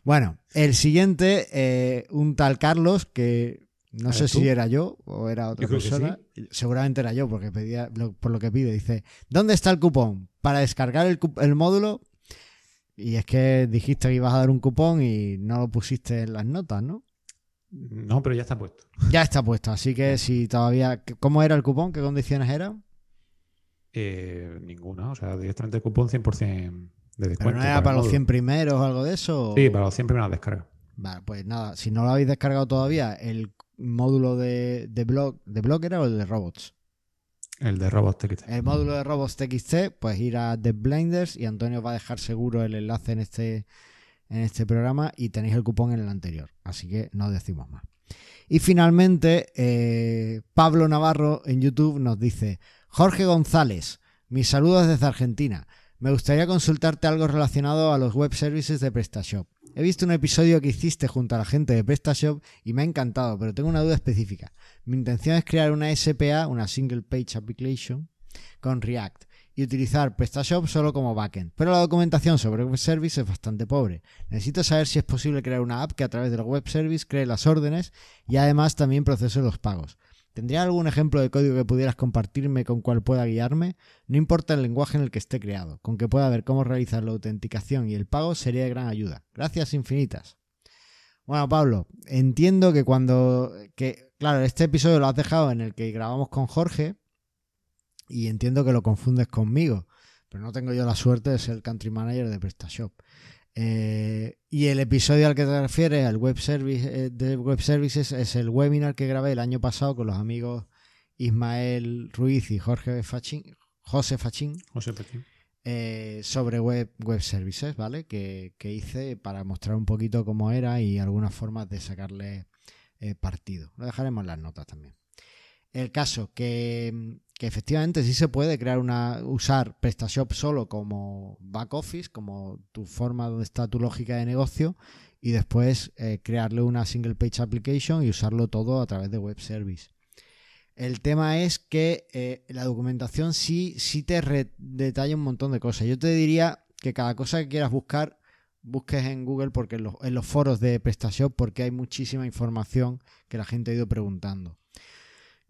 Bueno, el siguiente, eh, un tal Carlos, que no sé ¿Eres si era yo o era otra persona. Seguramente era yo, porque pedía, lo- por lo que pide, dice, ¿dónde está el cupón? Para descargar el, el módulo. Y es que dijiste que ibas a dar un cupón y no lo pusiste en las notas, ¿no? No, pero ya está puesto. Ya está puesto, así que si todavía... ¿Cómo era el cupón? ¿Qué condiciones eran? Eh, ninguna, o sea, directamente el cupón 100% de descuento. ¿Pero no era para los módulo. 100 primeros o algo de eso? Sí, para los 100 primeras descargas. Vale, pues nada, si no lo habéis descargado todavía, el módulo de, de blog, ¿de blog era o el de robots? El de Robots TXT. El módulo de robots TXT, pues ir a The Blinders y Antonio va a dejar seguro el enlace en este, en este programa y tenéis el cupón en el anterior. Así que no decimos más. Y finalmente, eh, Pablo Navarro en YouTube nos dice, Jorge González, mis saludos desde Argentina. Me gustaría consultarte algo relacionado a los web services de PrestaShop. He visto un episodio que hiciste junto a la gente de PrestaShop y me ha encantado, pero tengo una duda específica. Mi intención es crear una SPA, una Single Page Application, con React y utilizar PrestaShop solo como backend. Pero la documentación sobre web service es bastante pobre. Necesito saber si es posible crear una app que a través del web service cree las órdenes y además también procese los pagos. ¿Tendría algún ejemplo de código que pudieras compartirme con cual pueda guiarme? No importa el lenguaje en el que esté creado, con que pueda ver cómo realizar la autenticación y el pago sería de gran ayuda. Gracias infinitas. Bueno, Pablo, entiendo que cuando. que Claro, este episodio lo has dejado en el que grabamos con Jorge y entiendo que lo confundes conmigo, pero no tengo yo la suerte de ser el country manager de PrestaShop. Eh, y el episodio al que te refieres, el web service eh, de web services, es el webinar que grabé el año pasado con los amigos Ismael Ruiz y Jorge Fachín, José Fachín José Pechín. eh, sobre web, web services, ¿vale? Que, que hice para mostrar un poquito cómo era y algunas formas de sacarle partido. Lo dejaremos en las notas también. El caso que, que efectivamente sí se puede crear una usar PrestaShop solo como back office, como tu forma donde está tu lógica de negocio y después eh, crearle una single page application y usarlo todo a través de web service. El tema es que eh, la documentación sí, sí te detalla un montón de cosas. Yo te diría que cada cosa que quieras buscar, busques en Google porque en los foros de PrestaShop porque hay muchísima información que la gente ha ido preguntando.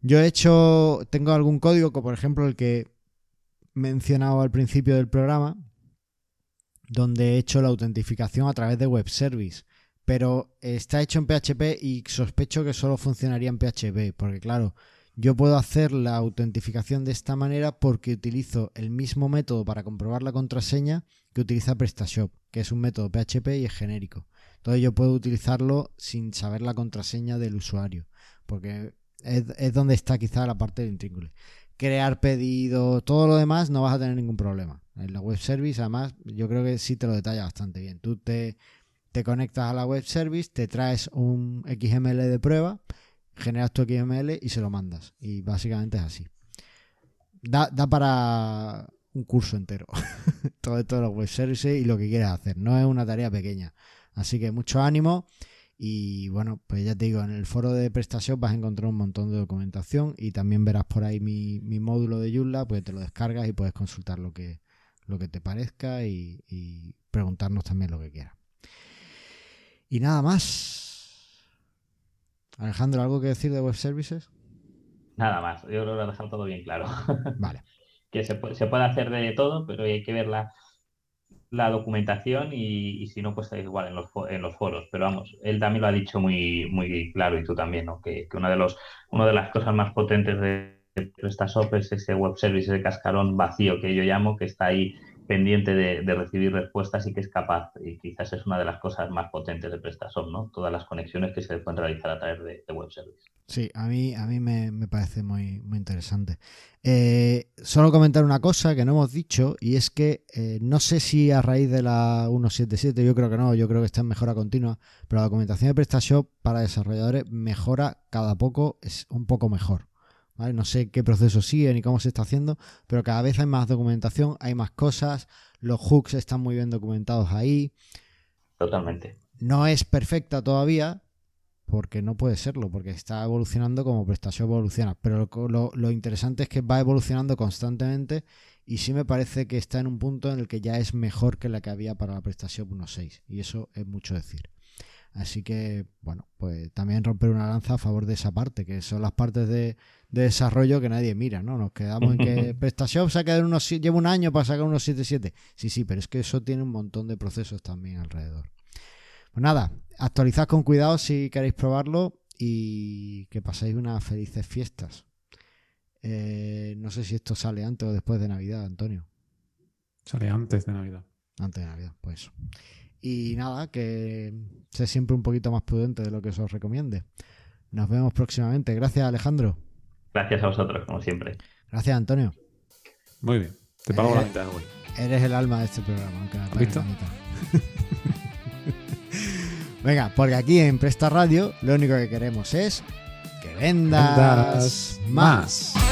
Yo he hecho, tengo algún código, como por ejemplo el que he mencionado al principio del programa, donde he hecho la autentificación a través de web service. Pero está hecho en PHP y sospecho que solo funcionaría en PHP, porque claro, yo puedo hacer la autentificación de esta manera porque utilizo el mismo método para comprobar la contraseña que utiliza PrestaShop, que es un método PHP y es genérico. Entonces yo puedo utilizarlo sin saber la contraseña del usuario, porque es, es donde está quizá la parte del intríngulis. Crear pedidos, todo lo demás no vas a tener ningún problema. En la web service, además, yo creo que sí te lo detalla bastante bien. Tú te, te conectas a la web service, te traes un XML de prueba, generas tu XML y se lo mandas. Y básicamente es así. Da, da para un curso entero. todo esto de los web services y lo que quieres hacer. No es una tarea pequeña. Así que mucho ánimo. Y bueno, pues ya te digo, en el foro de PrestaShop vas a encontrar un montón de documentación y también verás por ahí mi, mi módulo de Joomla, pues te lo descargas y puedes consultar lo que, lo que te parezca y, y preguntarnos también lo que quieras. Y nada más. Alejandro, ¿algo que decir de web services? Nada más, yo creo que lo he dejado todo bien claro. Vale. que se puede, se puede hacer de todo, pero hay que ver la, la documentación y, si no, pues igual en los, en los foros. Pero vamos, él también lo ha dicho muy, muy claro y tú también, ¿no? Que, que una, de los, una de las cosas más potentes de PrestaShop es ese web service de cascarón vacío que yo llamo, que está ahí pendiente de, recibir respuestas y que es capaz, y quizás es una de las cosas más potentes de PrestaShop, ¿no? Todas las conexiones que se pueden realizar a través de, de web service. Sí, a mí, a mí me, me parece muy, muy interesante. Eh, solo comentar una cosa que no hemos dicho y es que eh, no sé si a raíz de la 1.7.7, yo creo que no, yo creo que está en mejora continua, pero la documentación de PrestaShop para desarrolladores mejora cada poco, es un poco mejor. ¿Vale? No sé qué proceso sigue ni cómo se está haciendo, pero cada vez hay más documentación, hay más cosas, los hooks están muy bien documentados ahí. Totalmente. No es perfecta todavía, porque no puede serlo, porque está evolucionando como PrestaShop evoluciona. Pero lo, lo- lo interesante es que va evolucionando constantemente y sí me parece que está en un punto en el que ya es mejor que la que había para la PrestaShop 1.6 y eso es mucho decir. Así que, bueno, pues también romper una lanza a favor de esa parte, que son las partes de, de desarrollo que nadie mira, ¿no? Nos quedamos en que PrestaShop se ha quedado en unos, lleva un año para sacar unos 7.7. Sí, sí, pero es que eso tiene un montón de procesos también alrededor. Pues nada, actualizad con cuidado si queréis probarlo y que paséis unas felices fiestas. Eh, no sé si esto sale antes o después de Navidad, Antonio. Sale antes de Navidad. Antes de Navidad, pues. Y nada, que sé siempre un poquito más prudente de lo que os recomiende. Nos vemos próximamente. Gracias, Alejandro. Gracias a vosotros, como siempre. Gracias, Antonio. Muy bien. Te pago Eh, la mitad, güey. Eres el alma de este programa, aunque me ¿Has visto? la mitad. Venga, porque aquí en Presta Radio lo único que queremos es que vendas, Vendas más. más.